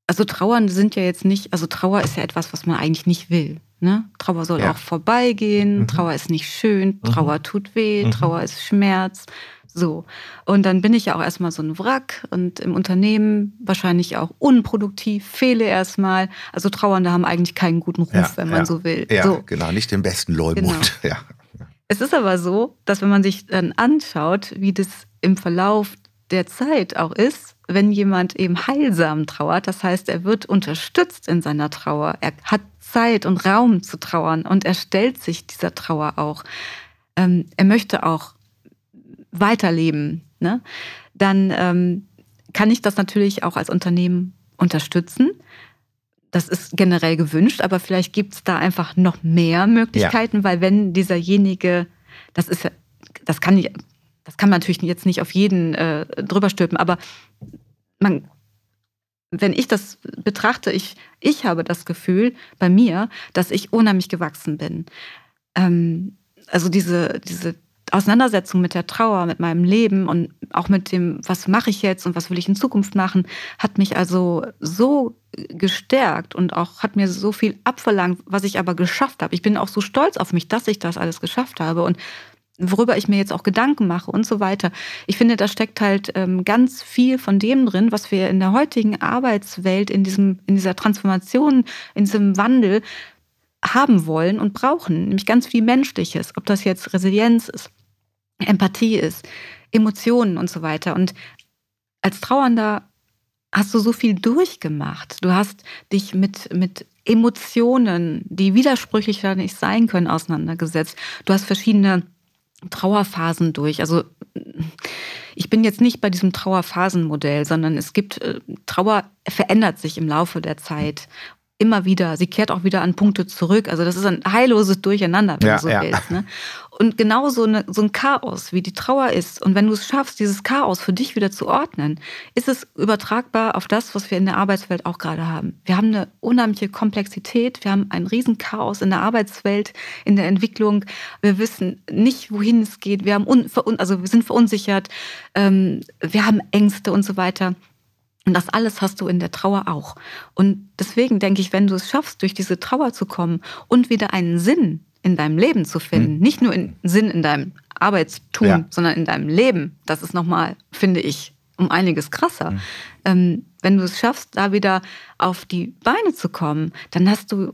also Trauern sind ja jetzt nicht, also Trauer ist ja etwas, was man eigentlich nicht will. Ne? Trauer soll ja. auch vorbeigehen, mhm. Trauer ist nicht schön, mhm. Trauer tut weh, mhm. Trauer ist Schmerz. So. Und dann bin ich ja auch erstmal so ein Wrack und im Unternehmen wahrscheinlich auch unproduktiv, fehle erstmal. Also Trauernde haben eigentlich keinen guten Ruf, ja, wenn man ja, so will. Ja, so. genau, nicht den besten Leumund. Genau. Ja. Es ist aber so, dass wenn man sich dann anschaut, wie das im Verlauf der Zeit auch ist, wenn jemand eben heilsam trauert, das heißt, er wird unterstützt in seiner Trauer, er hat Zeit und Raum zu trauern und er stellt sich dieser Trauer auch. Ähm, er möchte auch weiterleben, ne? dann ähm, kann ich das natürlich auch als Unternehmen unterstützen. Das ist generell gewünscht, aber vielleicht gibt es da einfach noch mehr Möglichkeiten, ja. weil wenn dieserjenige, das ist das kann ich, das kann man natürlich jetzt nicht auf jeden äh, drüber stülpen, aber man, wenn ich das betrachte, ich, ich habe das Gefühl bei mir, dass ich unheimlich gewachsen bin. Ähm, also diese, diese Auseinandersetzung mit der Trauer, mit meinem Leben und auch mit dem, was mache ich jetzt und was will ich in Zukunft machen, hat mich also so gestärkt und auch hat mir so viel abverlangt, was ich aber geschafft habe. Ich bin auch so stolz auf mich, dass ich das alles geschafft habe und worüber ich mir jetzt auch Gedanken mache und so weiter. Ich finde, da steckt halt ähm, ganz viel von dem drin, was wir in der heutigen Arbeitswelt, in, diesem, in dieser Transformation, in diesem Wandel haben wollen und brauchen, nämlich ganz viel Menschliches, ob das jetzt Resilienz ist, Empathie ist, Emotionen und so weiter. Und als Trauernder hast du so viel durchgemacht. Du hast dich mit, mit Emotionen, die widersprüchlicher nicht sein können, auseinandergesetzt. Du hast verschiedene Trauerphasen durch. Also ich bin jetzt nicht bei diesem Trauerphasenmodell, sondern es gibt äh, Trauer verändert sich im Laufe der Zeit immer wieder. Sie kehrt auch wieder an Punkte zurück. Also das ist ein heilloses Durcheinander, wenn ja, du so ja. willst. Ne? Und genau so, eine, so ein Chaos, wie die Trauer ist. Und wenn du es schaffst, dieses Chaos für dich wieder zu ordnen, ist es übertragbar auf das, was wir in der Arbeitswelt auch gerade haben. Wir haben eine unheimliche Komplexität. Wir haben ein Riesenchaos in der Arbeitswelt, in der Entwicklung. Wir wissen nicht, wohin es geht. Wir, haben also wir sind verunsichert. Ähm, wir haben Ängste und so weiter. Und das alles hast du in der Trauer auch. Und deswegen denke ich, wenn du es schaffst, durch diese Trauer zu kommen und wieder einen Sinn in deinem Leben zu finden, mhm. nicht nur einen Sinn in deinem Arbeitstun, ja. sondern in deinem Leben, das ist nochmal, finde ich, um einiges krasser. Mhm. Ähm, wenn du es schaffst, da wieder auf die Beine zu kommen, dann hast du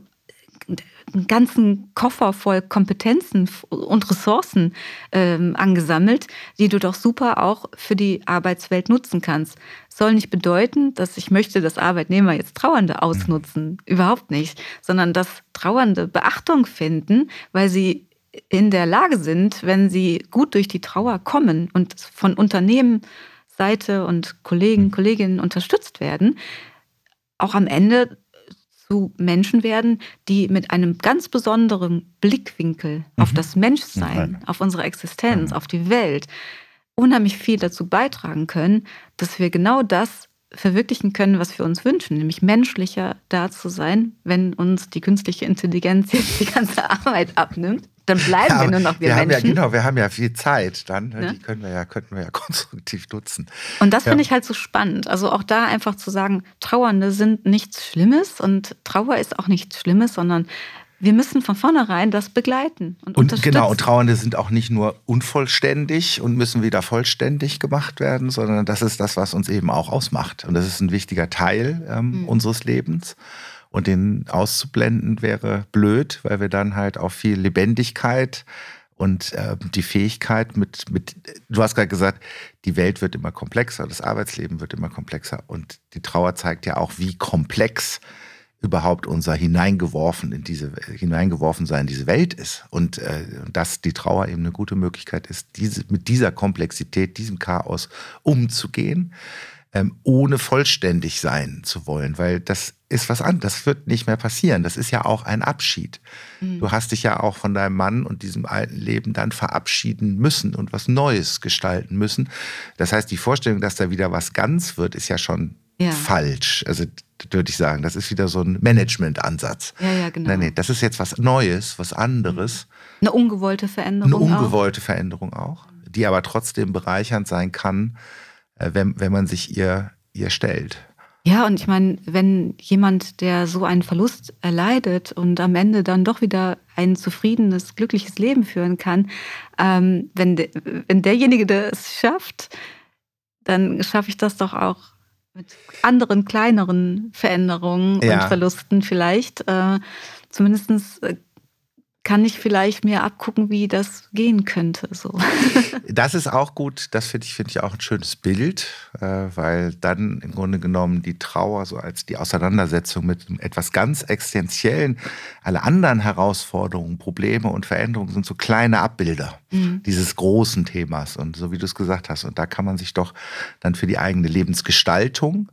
einen ganzen Koffer voll Kompetenzen und Ressourcen ähm, angesammelt, die du doch super auch für die Arbeitswelt nutzen kannst. Soll nicht bedeuten, dass ich möchte, dass Arbeitnehmer jetzt Trauernde ausnutzen. Überhaupt nicht. Sondern dass Trauernde Beachtung finden, weil sie in der Lage sind, wenn sie gut durch die Trauer kommen und von Unternehmensseite und Kollegen, Kolleginnen unterstützt werden, auch am Ende zu Menschen werden, die mit einem ganz besonderen Blickwinkel mhm. auf das Menschsein, auf unsere Existenz, mhm. auf die Welt unheimlich viel dazu beitragen können, dass wir genau das verwirklichen können, was wir uns wünschen, nämlich menschlicher da zu sein, wenn uns die künstliche Intelligenz jetzt die ganze Arbeit abnimmt. Dann bleiben ja, wir nur noch wir, wir Menschen. Ja, genau, wir haben ja viel Zeit dann. Ne? Die können wir ja, könnten wir ja konstruktiv nutzen. Und das ja. finde ich halt so spannend. Also auch da einfach zu sagen, Trauernde sind nichts Schlimmes und Trauer ist auch nichts Schlimmes, sondern wir müssen von vornherein das begleiten und, und unterstützen. Genau, und Trauernde sind auch nicht nur unvollständig und müssen wieder vollständig gemacht werden, sondern das ist das, was uns eben auch ausmacht. Und das ist ein wichtiger Teil ähm, mhm. unseres Lebens. Und den auszublenden wäre blöd, weil wir dann halt auch viel Lebendigkeit und äh, die Fähigkeit mit, mit, du hast gerade gesagt, die Welt wird immer komplexer, das Arbeitsleben wird immer komplexer. Und die Trauer zeigt ja auch, wie komplex überhaupt unser hineingeworfen in diese hineingeworfen sein in diese Welt ist und äh, dass die Trauer eben eine gute Möglichkeit ist, diese mit dieser Komplexität, diesem Chaos umzugehen, ähm, ohne vollständig sein zu wollen, weil das ist was anderes, das wird nicht mehr passieren. Das ist ja auch ein Abschied. Mhm. Du hast dich ja auch von deinem Mann und diesem alten Leben dann verabschieden müssen und was Neues gestalten müssen. Das heißt, die Vorstellung, dass da wieder was ganz wird, ist ja schon ja. falsch. Also würde ich sagen, das ist wieder so ein Management-Ansatz. Ja, ja, genau. Nein, nee, das ist jetzt was Neues, was anderes. Eine ungewollte Veränderung. Eine ungewollte auch. Veränderung auch, die aber trotzdem bereichernd sein kann, wenn, wenn man sich ihr, ihr stellt. Ja, und ich meine, wenn jemand, der so einen Verlust erleidet und am Ende dann doch wieder ein zufriedenes, glückliches Leben führen kann, ähm, wenn, de, wenn derjenige der es schafft, dann schaffe ich das doch auch mit anderen kleineren Veränderungen ja. und Verlusten vielleicht. Äh, Zumindest äh, kann ich vielleicht mir abgucken, wie das gehen könnte. So. Das ist auch gut, das finde ich, find ich auch ein schönes Bild, äh, weil dann im Grunde genommen die Trauer so als die Auseinandersetzung mit etwas ganz Existenziellen, alle anderen Herausforderungen, Probleme und Veränderungen sind so kleine Abbilder mhm. dieses großen Themas. Und so wie du es gesagt hast, und da kann man sich doch dann für die eigene Lebensgestaltung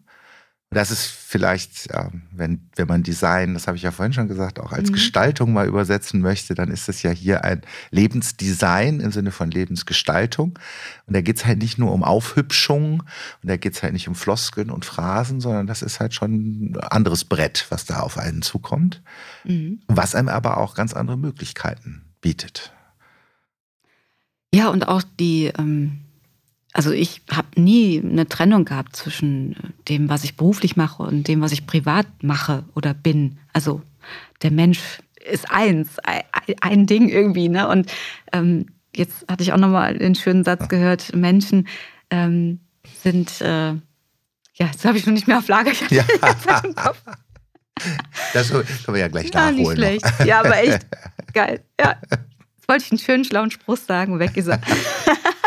das ist vielleicht, wenn, wenn man Design, das habe ich ja vorhin schon gesagt, auch als mhm. Gestaltung mal übersetzen möchte, dann ist das ja hier ein Lebensdesign im Sinne von Lebensgestaltung. Und da geht es halt nicht nur um Aufhübschung und da geht es halt nicht um Floskeln und Phrasen, sondern das ist halt schon ein anderes Brett, was da auf einen zukommt, mhm. was einem aber auch ganz andere Möglichkeiten bietet. Ja, und auch die. Ähm also ich habe nie eine Trennung gehabt zwischen dem, was ich beruflich mache und dem, was ich privat mache oder bin. Also der Mensch ist eins, ein Ding irgendwie. Ne? Und ähm, jetzt hatte ich auch nochmal den schönen Satz gehört, Menschen ähm, sind, äh, ja, jetzt habe ich noch nicht mehr auf Lager. Ja. Das können wir ja gleich ja, nachholen. Nicht schlecht. Ja, aber echt geil. Ja. Jetzt wollte ich einen schönen, schlauen Spruch sagen, weg ist er.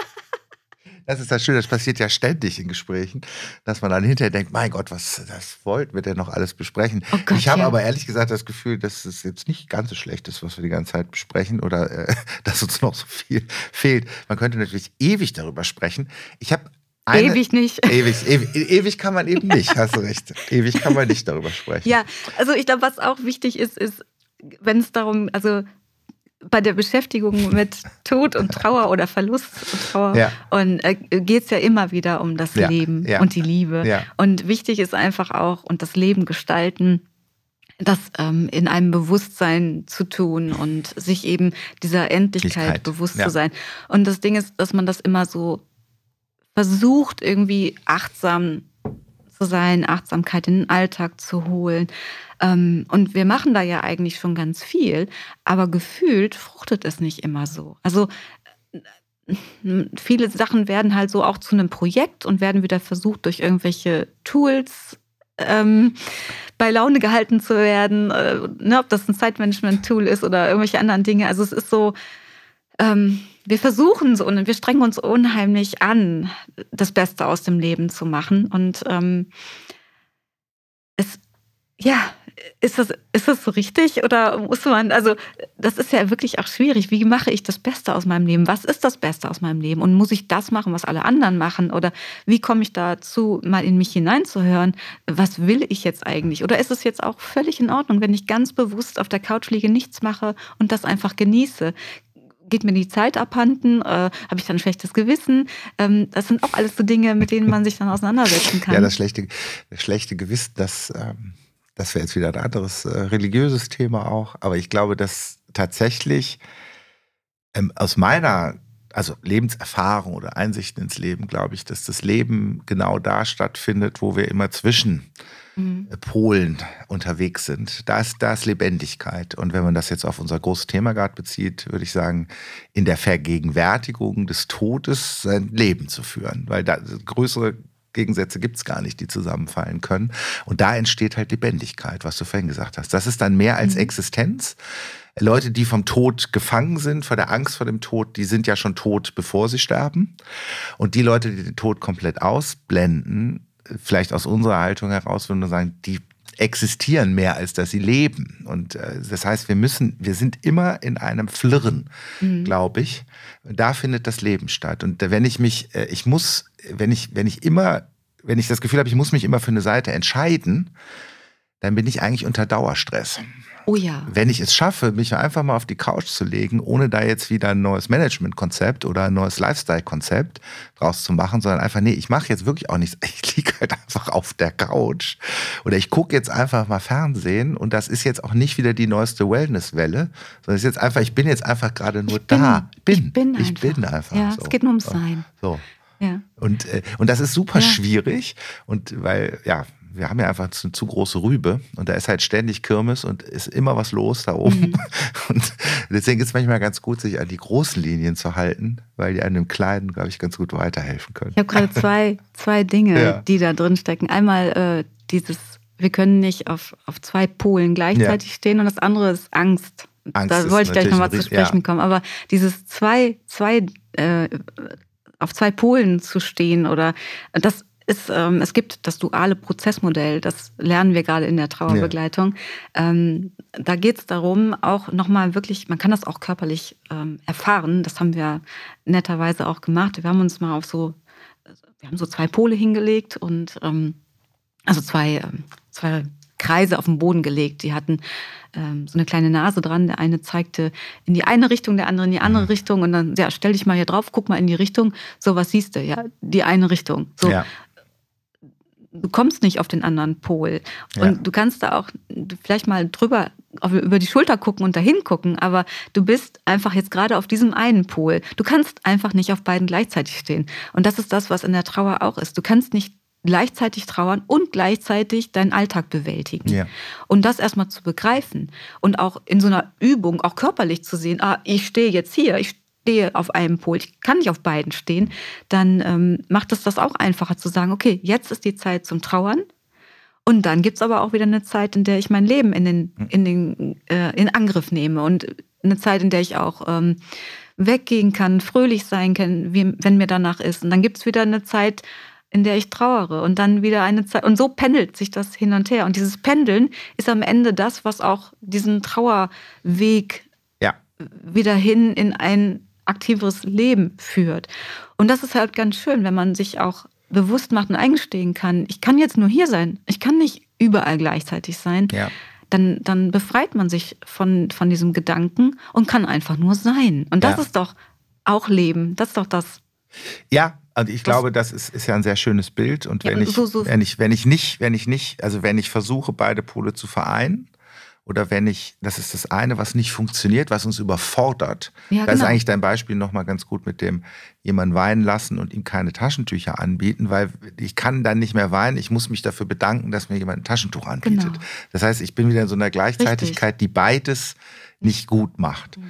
Das ist das Schöne, das passiert ja ständig in Gesprächen, dass man dann hinterher denkt, mein Gott, was das wollten wir denn noch alles besprechen? Oh Gott, ich habe ja. aber ehrlich gesagt das Gefühl, dass es jetzt nicht ganz so schlecht ist, was wir die ganze Zeit besprechen oder äh, dass uns noch so viel fehlt. Man könnte natürlich ewig darüber sprechen. Ich habe eine, ewig nicht. Ewig, ewig, ewig kann man eben nicht, hast du recht. Ewig kann man nicht darüber sprechen. Ja, also ich glaube, was auch wichtig ist, ist, wenn es darum, also bei der Beschäftigung mit Tod und Trauer oder Verlust und Trauer ja. und äh, geht es ja immer wieder um das ja, Leben ja. und die Liebe. Und wichtig ist einfach auch und das Leben gestalten, das ähm, in einem Bewusstsein zu tun und sich eben dieser Endlichkeit bewusst zu sein. Und das Ding ist, dass man das immer so versucht, irgendwie achtsam zu sein, Achtsamkeit in den Alltag zu holen. Ähm, und wir machen da ja eigentlich schon ganz viel, aber gefühlt fruchtet es nicht immer so. Also äh, viele Sachen werden halt so auch zu einem Projekt und werden wieder versucht, durch irgendwelche Tools ähm, bei Laune gehalten zu werden. Äh, ne, ob das ein Zeitmanagement-Tool ist oder irgendwelche anderen Dinge. Also es ist so, ähm, wir versuchen so und wir strengen uns unheimlich an, das Beste aus dem Leben zu machen. Und ähm, es, ja, ist das, ist das so richtig oder muss man, also das ist ja wirklich auch schwierig. Wie mache ich das Beste aus meinem Leben? Was ist das Beste aus meinem Leben? Und muss ich das machen, was alle anderen machen? Oder wie komme ich dazu, mal in mich hineinzuhören? Was will ich jetzt eigentlich? Oder ist es jetzt auch völlig in Ordnung, wenn ich ganz bewusst auf der Couch liege, nichts mache und das einfach genieße? geht mir die Zeit abhanden? Äh, Habe ich dann ein schlechtes Gewissen? Ähm, das sind auch alles so Dinge, mit denen man sich dann auseinandersetzen kann. Ja, das schlechte, das schlechte Gewissen, das ähm, das wäre jetzt wieder ein anderes äh, religiöses Thema auch. Aber ich glaube, dass tatsächlich ähm, aus meiner also Lebenserfahrung oder Einsichten ins Leben, glaube ich, dass das Leben genau da stattfindet, wo wir immer zwischen mhm. Äh, Polen unterwegs sind. Da ist, da ist Lebendigkeit. Und wenn man das jetzt auf unser großes Thema gerade bezieht, würde ich sagen, in der Vergegenwärtigung des Todes sein Leben zu führen. Weil da größere Gegensätze gibt es gar nicht, die zusammenfallen können. Und da entsteht halt Lebendigkeit, was du vorhin gesagt hast. Das ist dann mehr als mhm. Existenz. Leute, die vom Tod gefangen sind, vor der Angst vor dem Tod, die sind ja schon tot, bevor sie sterben. Und die Leute, die den Tod komplett ausblenden, vielleicht aus unserer Haltung heraus, würden wir sagen, die existieren mehr, als dass sie leben. Und äh, das heißt, wir müssen, wir sind immer in einem Flirren, mhm. glaube ich. Da findet das Leben statt. Und wenn ich mich, äh, ich muss, wenn ich, wenn ich immer, wenn ich das Gefühl habe, ich muss mich immer für eine Seite entscheiden, dann bin ich eigentlich unter Dauerstress. Oh ja. Wenn ich es schaffe, mich einfach mal auf die Couch zu legen, ohne da jetzt wieder ein neues Management-Konzept oder ein neues Lifestyle-Konzept draus zu machen, sondern einfach, nee, ich mache jetzt wirklich auch nichts. Ich liege halt einfach auf der Couch oder ich gucke jetzt einfach mal Fernsehen und das ist jetzt auch nicht wieder die neueste Wellness-Welle, sondern es ist jetzt einfach, ich bin jetzt einfach gerade nur ich bin, da. Bin. Ich bin ich einfach. Bin einfach ja, so. es geht nur ums Sein. So. Ja. Und, äh, und das ist super ja. schwierig. Und weil, ja, wir haben ja einfach eine zu große Rübe und da ist halt ständig Kirmes und ist immer was los da oben. Mhm. Und deswegen ist es manchmal ganz gut, sich an die großen Linien zu halten, weil die einem Kleinen, glaube ich, ganz gut weiterhelfen können. Ich habe gerade zwei, zwei Dinge, ja. die da drin stecken. Einmal äh, dieses, wir können nicht auf, auf zwei Polen gleichzeitig ja. stehen und das andere ist Angst. Angst da wollte ich gleich nochmal zu sprechen ja. kommen. Aber dieses zwei, zwei, äh, auf zwei Polen zu stehen oder das ist, ähm, es gibt das duale Prozessmodell, das lernen wir gerade in der Trauerbegleitung. Ja. Ähm, da geht es darum, auch nochmal wirklich, man kann das auch körperlich ähm, erfahren, das haben wir netterweise auch gemacht. Wir haben uns mal auf so, wir haben so zwei Pole hingelegt und ähm, also zwei, ähm, zwei Kreise auf den Boden gelegt. Die hatten ähm, so eine kleine Nase dran. Der eine zeigte in die eine Richtung, der andere in die andere mhm. Richtung. Und dann, ja, stell dich mal hier drauf, guck mal in die Richtung. So, was siehst du? Ja, die eine Richtung. So, ja du kommst nicht auf den anderen Pol. Und ja. du kannst da auch vielleicht mal drüber über die Schulter gucken und dahin gucken, aber du bist einfach jetzt gerade auf diesem einen Pol. Du kannst einfach nicht auf beiden gleichzeitig stehen. Und das ist das, was in der Trauer auch ist. Du kannst nicht gleichzeitig trauern und gleichzeitig deinen Alltag bewältigen. Ja. Und das erstmal zu begreifen und auch in so einer Übung auch körperlich zu sehen, ah, ich stehe jetzt hier, ich stehe auf einem Pol, ich kann nicht auf beiden stehen, dann ähm, macht es das auch einfacher zu sagen, okay, jetzt ist die Zeit zum Trauern. Und dann gibt es aber auch wieder eine Zeit, in der ich mein Leben in, den, hm. in, den, äh, in Angriff nehme und eine Zeit, in der ich auch ähm, weggehen kann, fröhlich sein kann, wenn mir danach ist. Und dann gibt es wieder eine Zeit, in der ich trauere und dann wieder eine Zeit. Und so pendelt sich das hin und her. Und dieses Pendeln ist am Ende das, was auch diesen Trauerweg ja. wieder hin in ein aktiveres Leben führt. Und das ist halt ganz schön, wenn man sich auch bewusst macht und eingestehen kann, ich kann jetzt nur hier sein. Ich kann nicht überall gleichzeitig sein. Ja. Dann, dann befreit man sich von, von diesem Gedanken und kann einfach nur sein. Und das ja. ist doch auch Leben. Das ist doch das. Ja, also ich glaube, das ist, ist ja ein sehr schönes Bild. Und wenn, ja, ich, so, so wenn, ich, wenn ich nicht, wenn ich nicht, also wenn ich versuche, beide Pole zu vereinen, oder wenn ich, das ist das eine, was nicht funktioniert, was uns überfordert. Ja, da ist genau. eigentlich dein Beispiel nochmal ganz gut mit dem jemanden weinen lassen und ihm keine Taschentücher anbieten, weil ich kann dann nicht mehr weinen, ich muss mich dafür bedanken, dass mir jemand ein Taschentuch anbietet. Genau. Das heißt, ich bin wieder in so einer Gleichzeitigkeit, Richtig. die beides nicht gut macht. Mhm.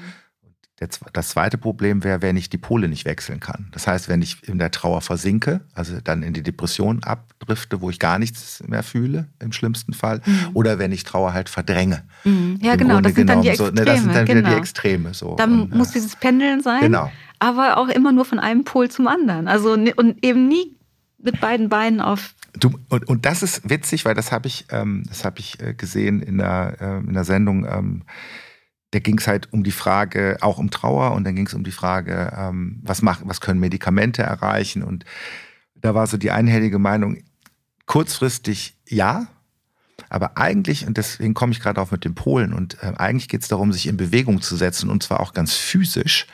Das zweite Problem wäre, wenn ich die Pole nicht wechseln kann. Das heißt, wenn ich in der Trauer versinke, also dann in die Depression abdrifte, wo ich gar nichts mehr fühle, im schlimmsten Fall, mhm. oder wenn ich Trauer halt verdränge. Mhm. Ja, genau, das sind dann die Extreme. So, ne, das sind dann genau. wieder die Extreme. So. Dann und, muss dieses Pendeln sein, genau. aber auch immer nur von einem Pol zum anderen. Also und eben nie mit beiden Beinen auf Du, und, und das ist witzig, weil das habe ich, ähm, das hab ich äh, gesehen in der, äh, in der Sendung ähm, da ging es halt um die Frage, auch um Trauer und dann ging es um die Frage, ähm, was, machen, was können Medikamente erreichen und da war so die einhellige Meinung, kurzfristig ja, aber eigentlich, und deswegen komme ich gerade auf mit den Polen, und äh, eigentlich geht es darum, sich in Bewegung zu setzen und zwar auch ganz physisch.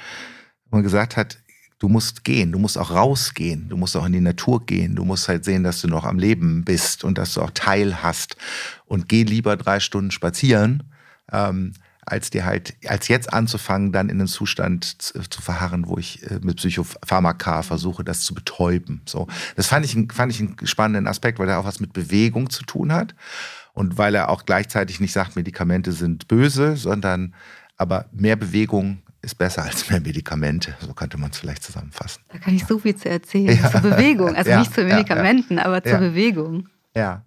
Wo man gesagt hat, du musst gehen, du musst auch rausgehen, du musst auch in die Natur gehen, du musst halt sehen, dass du noch am Leben bist und dass du auch Teil hast und geh lieber drei Stunden spazieren. Ähm, als dir halt, als jetzt anzufangen, dann in den Zustand zu verharren, wo ich äh, mit Psychopharmaka versuche, das zu betäuben. So, das fand ich, fand ich einen spannenden Aspekt, weil er auch was mit Bewegung zu tun hat und weil er auch gleichzeitig nicht sagt, Medikamente sind böse, sondern aber mehr Bewegung ist besser als mehr Medikamente. So könnte man es vielleicht zusammenfassen. Da kann ich so viel zu erzählen ja. zur Bewegung, also ja, nicht zu Medikamenten, ja, aber zur Bewegung. Ja.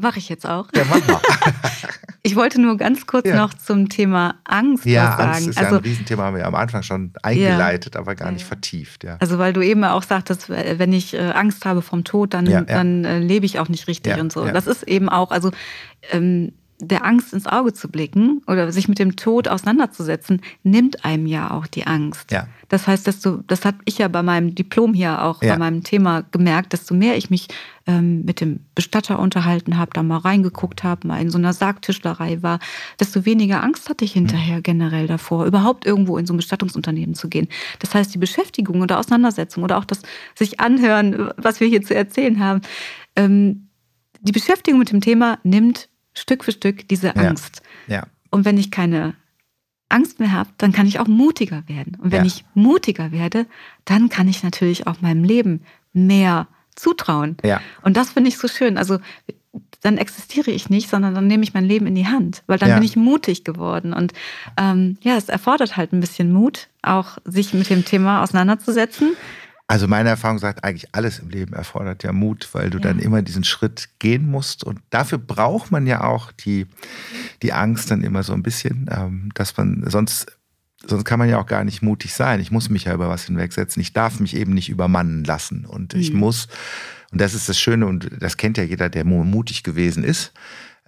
Mache ich jetzt auch. Ja, mach mal. ich wollte nur ganz kurz ja. noch zum Thema Angst ja, was sagen. Angst ist also, ja ein Riesenthema, haben wir am Anfang schon eingeleitet, ja. aber gar nicht vertieft. Ja. Also weil du eben auch sagtest, wenn ich äh, Angst habe vom Tod, dann, dann äh, lebe ich auch nicht richtig und so. Das ist eben auch, also ähm, der Angst ins Auge zu blicken oder sich mit dem Tod auseinanderzusetzen, nimmt einem ja auch die Angst. Ja. Das heißt, desto, das habe ich ja bei meinem Diplom hier auch ja. bei meinem Thema gemerkt, desto mehr ich mich ähm, mit dem Bestatter unterhalten habe, da mal reingeguckt habe, mal in so einer Sargtischlerei war, desto weniger Angst hatte ich hinterher mhm. generell davor, überhaupt irgendwo in so ein Bestattungsunternehmen zu gehen. Das heißt, die Beschäftigung oder Auseinandersetzung oder auch das sich anhören, was wir hier zu erzählen haben, ähm, die Beschäftigung mit dem Thema nimmt Stück für Stück diese Angst. Ja. ja. Und wenn ich keine Angst mehr habe, dann kann ich auch mutiger werden. Und wenn ja. ich mutiger werde, dann kann ich natürlich auch meinem Leben mehr zutrauen. Ja. Und das finde ich so schön. Also dann existiere ich nicht, sondern dann nehme ich mein Leben in die Hand, weil dann ja. bin ich mutig geworden. Und ähm, ja, es erfordert halt ein bisschen Mut, auch sich mit dem Thema auseinanderzusetzen. Also meine Erfahrung sagt eigentlich, alles im Leben erfordert ja Mut, weil du ja. dann immer diesen Schritt gehen musst. Und dafür braucht man ja auch die, die Angst dann immer so ein bisschen, ähm, dass man sonst, sonst kann man ja auch gar nicht mutig sein. Ich muss mich ja über was hinwegsetzen. Ich darf mich eben nicht übermannen lassen. Und ich mhm. muss, und das ist das Schöne, und das kennt ja jeder, der mutig gewesen ist,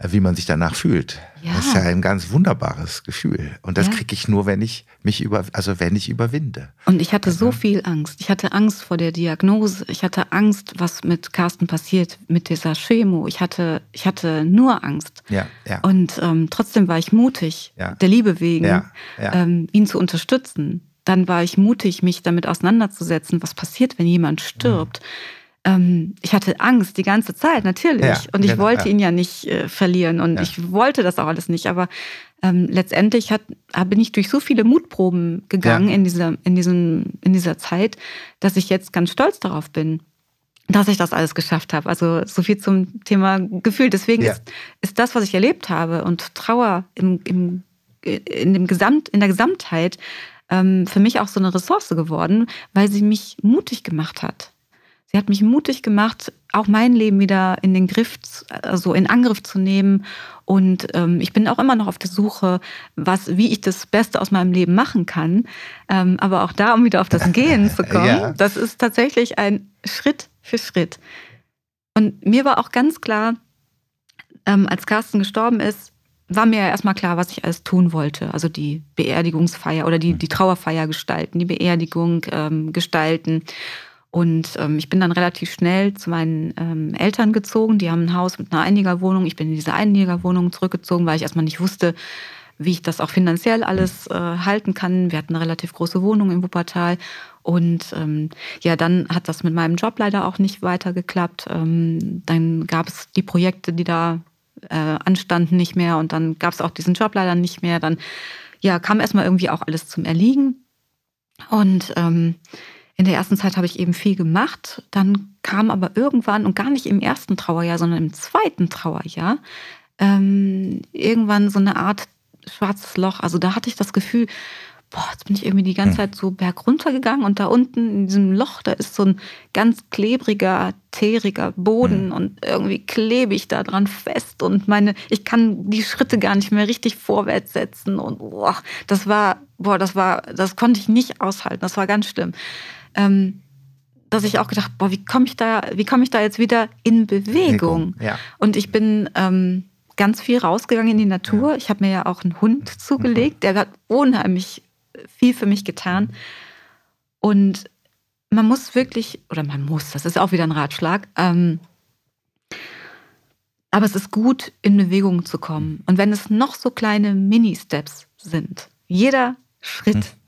wie man sich danach fühlt. Ja. Das ist ja ein ganz wunderbares Gefühl. Und das ja. kriege ich nur, wenn ich mich über, also wenn ich überwinde. Und ich hatte also. so viel Angst. Ich hatte Angst vor der Diagnose. Ich hatte Angst, was mit Carsten passiert, mit dieser Chemo. Ich hatte, ich hatte nur Angst. Ja, ja. Und ähm, trotzdem war ich mutig, ja. der Liebe wegen, ja, ja. Ähm, ihn zu unterstützen. Dann war ich mutig, mich damit auseinanderzusetzen, was passiert, wenn jemand stirbt. Mhm ähm, ich hatte Angst die ganze Zeit, natürlich. Ja, und ich genau, wollte ja. ihn ja nicht äh, verlieren und ja. ich wollte das auch alles nicht. Aber ähm, letztendlich hat, bin ich durch so viele Mutproben gegangen in, dieser, in, diesem, in dieser Zeit, dass ich jetzt ganz stolz darauf bin, dass ich das alles geschafft habe. Also so viel zum Thema Gefühl. Deswegen ist, ist das, was ich erlebt habe und Trauer im, im, in, dem Gesamt, in der Gesamtheit ähm, für mich auch so eine Ressource geworden, weil sie mich mutig gemacht hat. Sie hat mich mutig gemacht, auch mein Leben wieder in den Griff, also in Angriff zu nehmen. Und ähm, ich bin auch immer noch auf der Suche, was, wie ich das Beste aus meinem Leben machen kann. Ähm, aber auch da, um wieder auf das Gehen zu kommen, ja. das ist tatsächlich ein Schritt für Schritt. Und mir war auch ganz klar, ähm, als Carsten gestorben ist, war mir ja erstmal klar, was ich alles tun wollte. Also die Beerdigungsfeier oder die, die Trauerfeier gestalten, die Beerdigung ähm, gestalten. Und ähm, ich bin dann relativ schnell zu meinen ähm, Eltern gezogen. Die haben ein Haus mit einer Einliegerwohnung. Ich bin in diese Einliegerwohnung zurückgezogen, weil ich erstmal nicht wusste, wie ich das auch finanziell alles äh, halten kann. Wir hatten eine relativ große Wohnung in Wuppertal. Und ähm, ja, dann hat das mit meinem Job leider auch nicht weiter geklappt. Ähm, dann gab es die Projekte, die da äh, anstanden, nicht mehr. Und dann gab es auch diesen Job leider nicht mehr. Dann ja, kam erstmal irgendwie auch alles zum Erliegen. Und ähm, in der ersten Zeit habe ich eben viel gemacht. Dann kam aber irgendwann, und gar nicht im ersten Trauerjahr, sondern im zweiten Trauerjahr, ähm, irgendwann so eine Art schwarzes Loch. Also da hatte ich das Gefühl, boah, jetzt bin ich irgendwie die ganze hm. Zeit so bergunter gegangen und da unten in diesem Loch, da ist so ein ganz klebriger, teeriger Boden mhm. und irgendwie klebe ich da dran fest und meine, ich kann die Schritte gar nicht mehr richtig vorwärts setzen und boah, das war, boah, das war, das konnte ich nicht aushalten, das war ganz schlimm. Ähm, dass ich auch gedacht, boah, wie komme ich da, wie komme ich da jetzt wieder in Bewegung? Bewegung ja. Und ich bin ähm, ganz viel rausgegangen in die Natur. Ja. Ich habe mir ja auch einen Hund zugelegt, der hat unheimlich viel für mich getan. Und man muss wirklich, oder man muss, das ist auch wieder ein Ratschlag, ähm, aber es ist gut, in Bewegung zu kommen. Und wenn es noch so kleine Mini-Steps sind, jeder Schritt hm.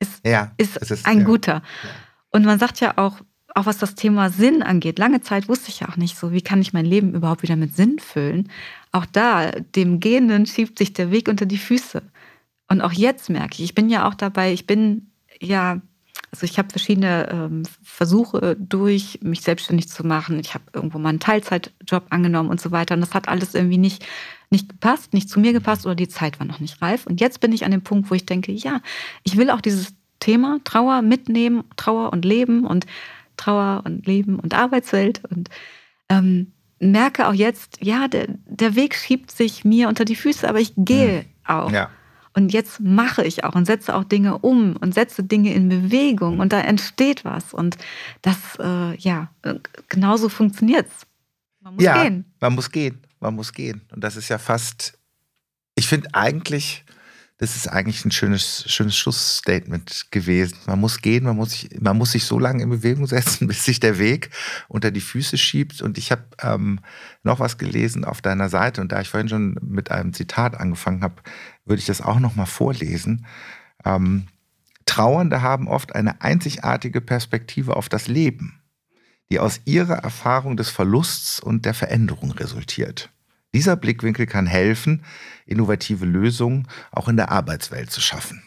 Ist, ja, ist, ist, ein ja. guter. Und man sagt ja auch, auch was das Thema Sinn angeht, lange Zeit wusste ich ja auch nicht so, wie kann ich mein Leben überhaupt wieder mit Sinn füllen. Auch da, dem Gehenden schiebt sich der Weg unter die Füße. Und auch jetzt merke ich, ich bin ja auch dabei, ich bin ja, also ich habe verschiedene ähm, Versuche durch, mich selbstständig zu machen. Ich habe irgendwo mal einen Teilzeitjob angenommen und so weiter. Und das hat alles irgendwie nicht, nicht gepasst, nicht zu mir gepasst oder die Zeit war noch nicht reif. Und jetzt bin ich an dem Punkt, wo ich denke, ja, ich will auch dieses Thema Trauer mitnehmen, Trauer und Leben und Trauer und Leben und Arbeitswelt und ähm, merke auch jetzt, ja, der, der Weg schiebt sich mir unter die Füße, aber ich gehe ja. auch. Ja. Und jetzt mache ich auch und setze auch Dinge um und setze Dinge in Bewegung und da entsteht was. Und das, äh, ja, äh, genauso funktioniert es. Man muss ja, gehen. Man muss gehen. Man muss gehen. Und das ist ja fast, ich finde eigentlich, das ist eigentlich ein schönes, schönes Schlussstatement gewesen. Man muss gehen, man muss, sich, man muss sich so lange in Bewegung setzen, bis sich der Weg unter die Füße schiebt. Und ich habe ähm, noch was gelesen auf deiner Seite. Und da ich vorhin schon mit einem Zitat angefangen habe, würde ich das auch noch mal vorlesen. Ähm, Trauernde haben oft eine einzigartige Perspektive auf das Leben, die aus ihrer Erfahrung des Verlusts und der Veränderung resultiert. Dieser Blickwinkel kann helfen, innovative Lösungen auch in der Arbeitswelt zu schaffen.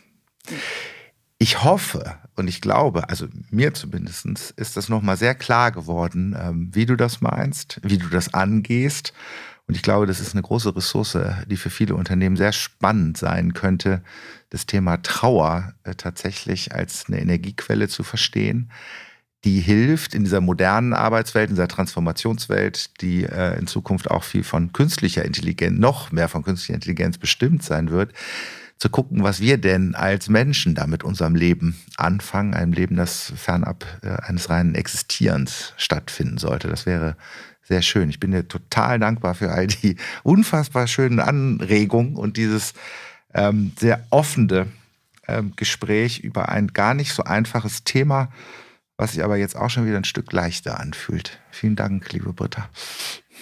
Ich hoffe und ich glaube, also mir zumindest ist das nochmal sehr klar geworden, ähm, wie du das meinst, wie du das angehst. Und ich glaube, das ist eine große Ressource, die für viele Unternehmen sehr spannend sein könnte, das Thema Trauer äh, tatsächlich als eine Energiequelle zu verstehen die hilft in dieser modernen Arbeitswelt, in dieser Transformationswelt, die äh, in Zukunft auch viel von künstlicher Intelligenz, noch mehr von künstlicher Intelligenz bestimmt sein wird, zu gucken, was wir denn als Menschen da mit unserem Leben anfangen, einem Leben, das fernab äh, eines reinen Existierens stattfinden sollte. Das wäre sehr schön. Ich bin dir total dankbar für all die unfassbar schönen Anregungen und dieses ähm, sehr offene ähm, Gespräch über ein gar nicht so einfaches Thema was sich aber jetzt auch schon wieder ein Stück leichter anfühlt. Vielen Dank, liebe Britta.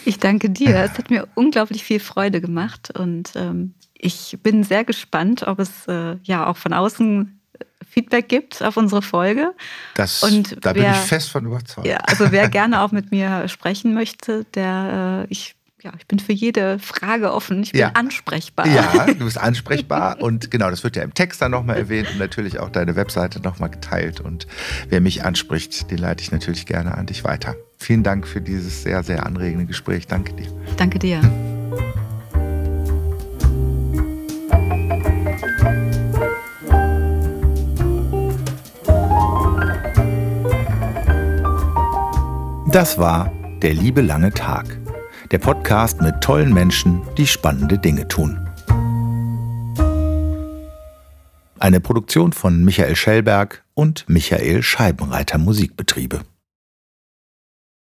Ich danke dir. Es hat mir unglaublich viel Freude gemacht und ähm, ich bin sehr gespannt, ob es äh, ja auch von außen Feedback gibt auf unsere Folge. Das, und da wer, bin ich fest von überzeugt. Ja, also wer gerne auch mit mir sprechen möchte, der äh, ich ja, ich bin für jede Frage offen. Ich bin ja. ansprechbar. Ja, du bist ansprechbar. und genau, das wird ja im Text dann nochmal erwähnt und natürlich auch deine Webseite nochmal geteilt. Und wer mich anspricht, den leite ich natürlich gerne an dich weiter. Vielen Dank für dieses sehr, sehr anregende Gespräch. Danke dir. Danke dir. Das war Der liebe lange Tag. Der Podcast mit tollen Menschen, die spannende Dinge tun. Eine Produktion von Michael Schellberg und Michael Scheibenreiter Musikbetriebe.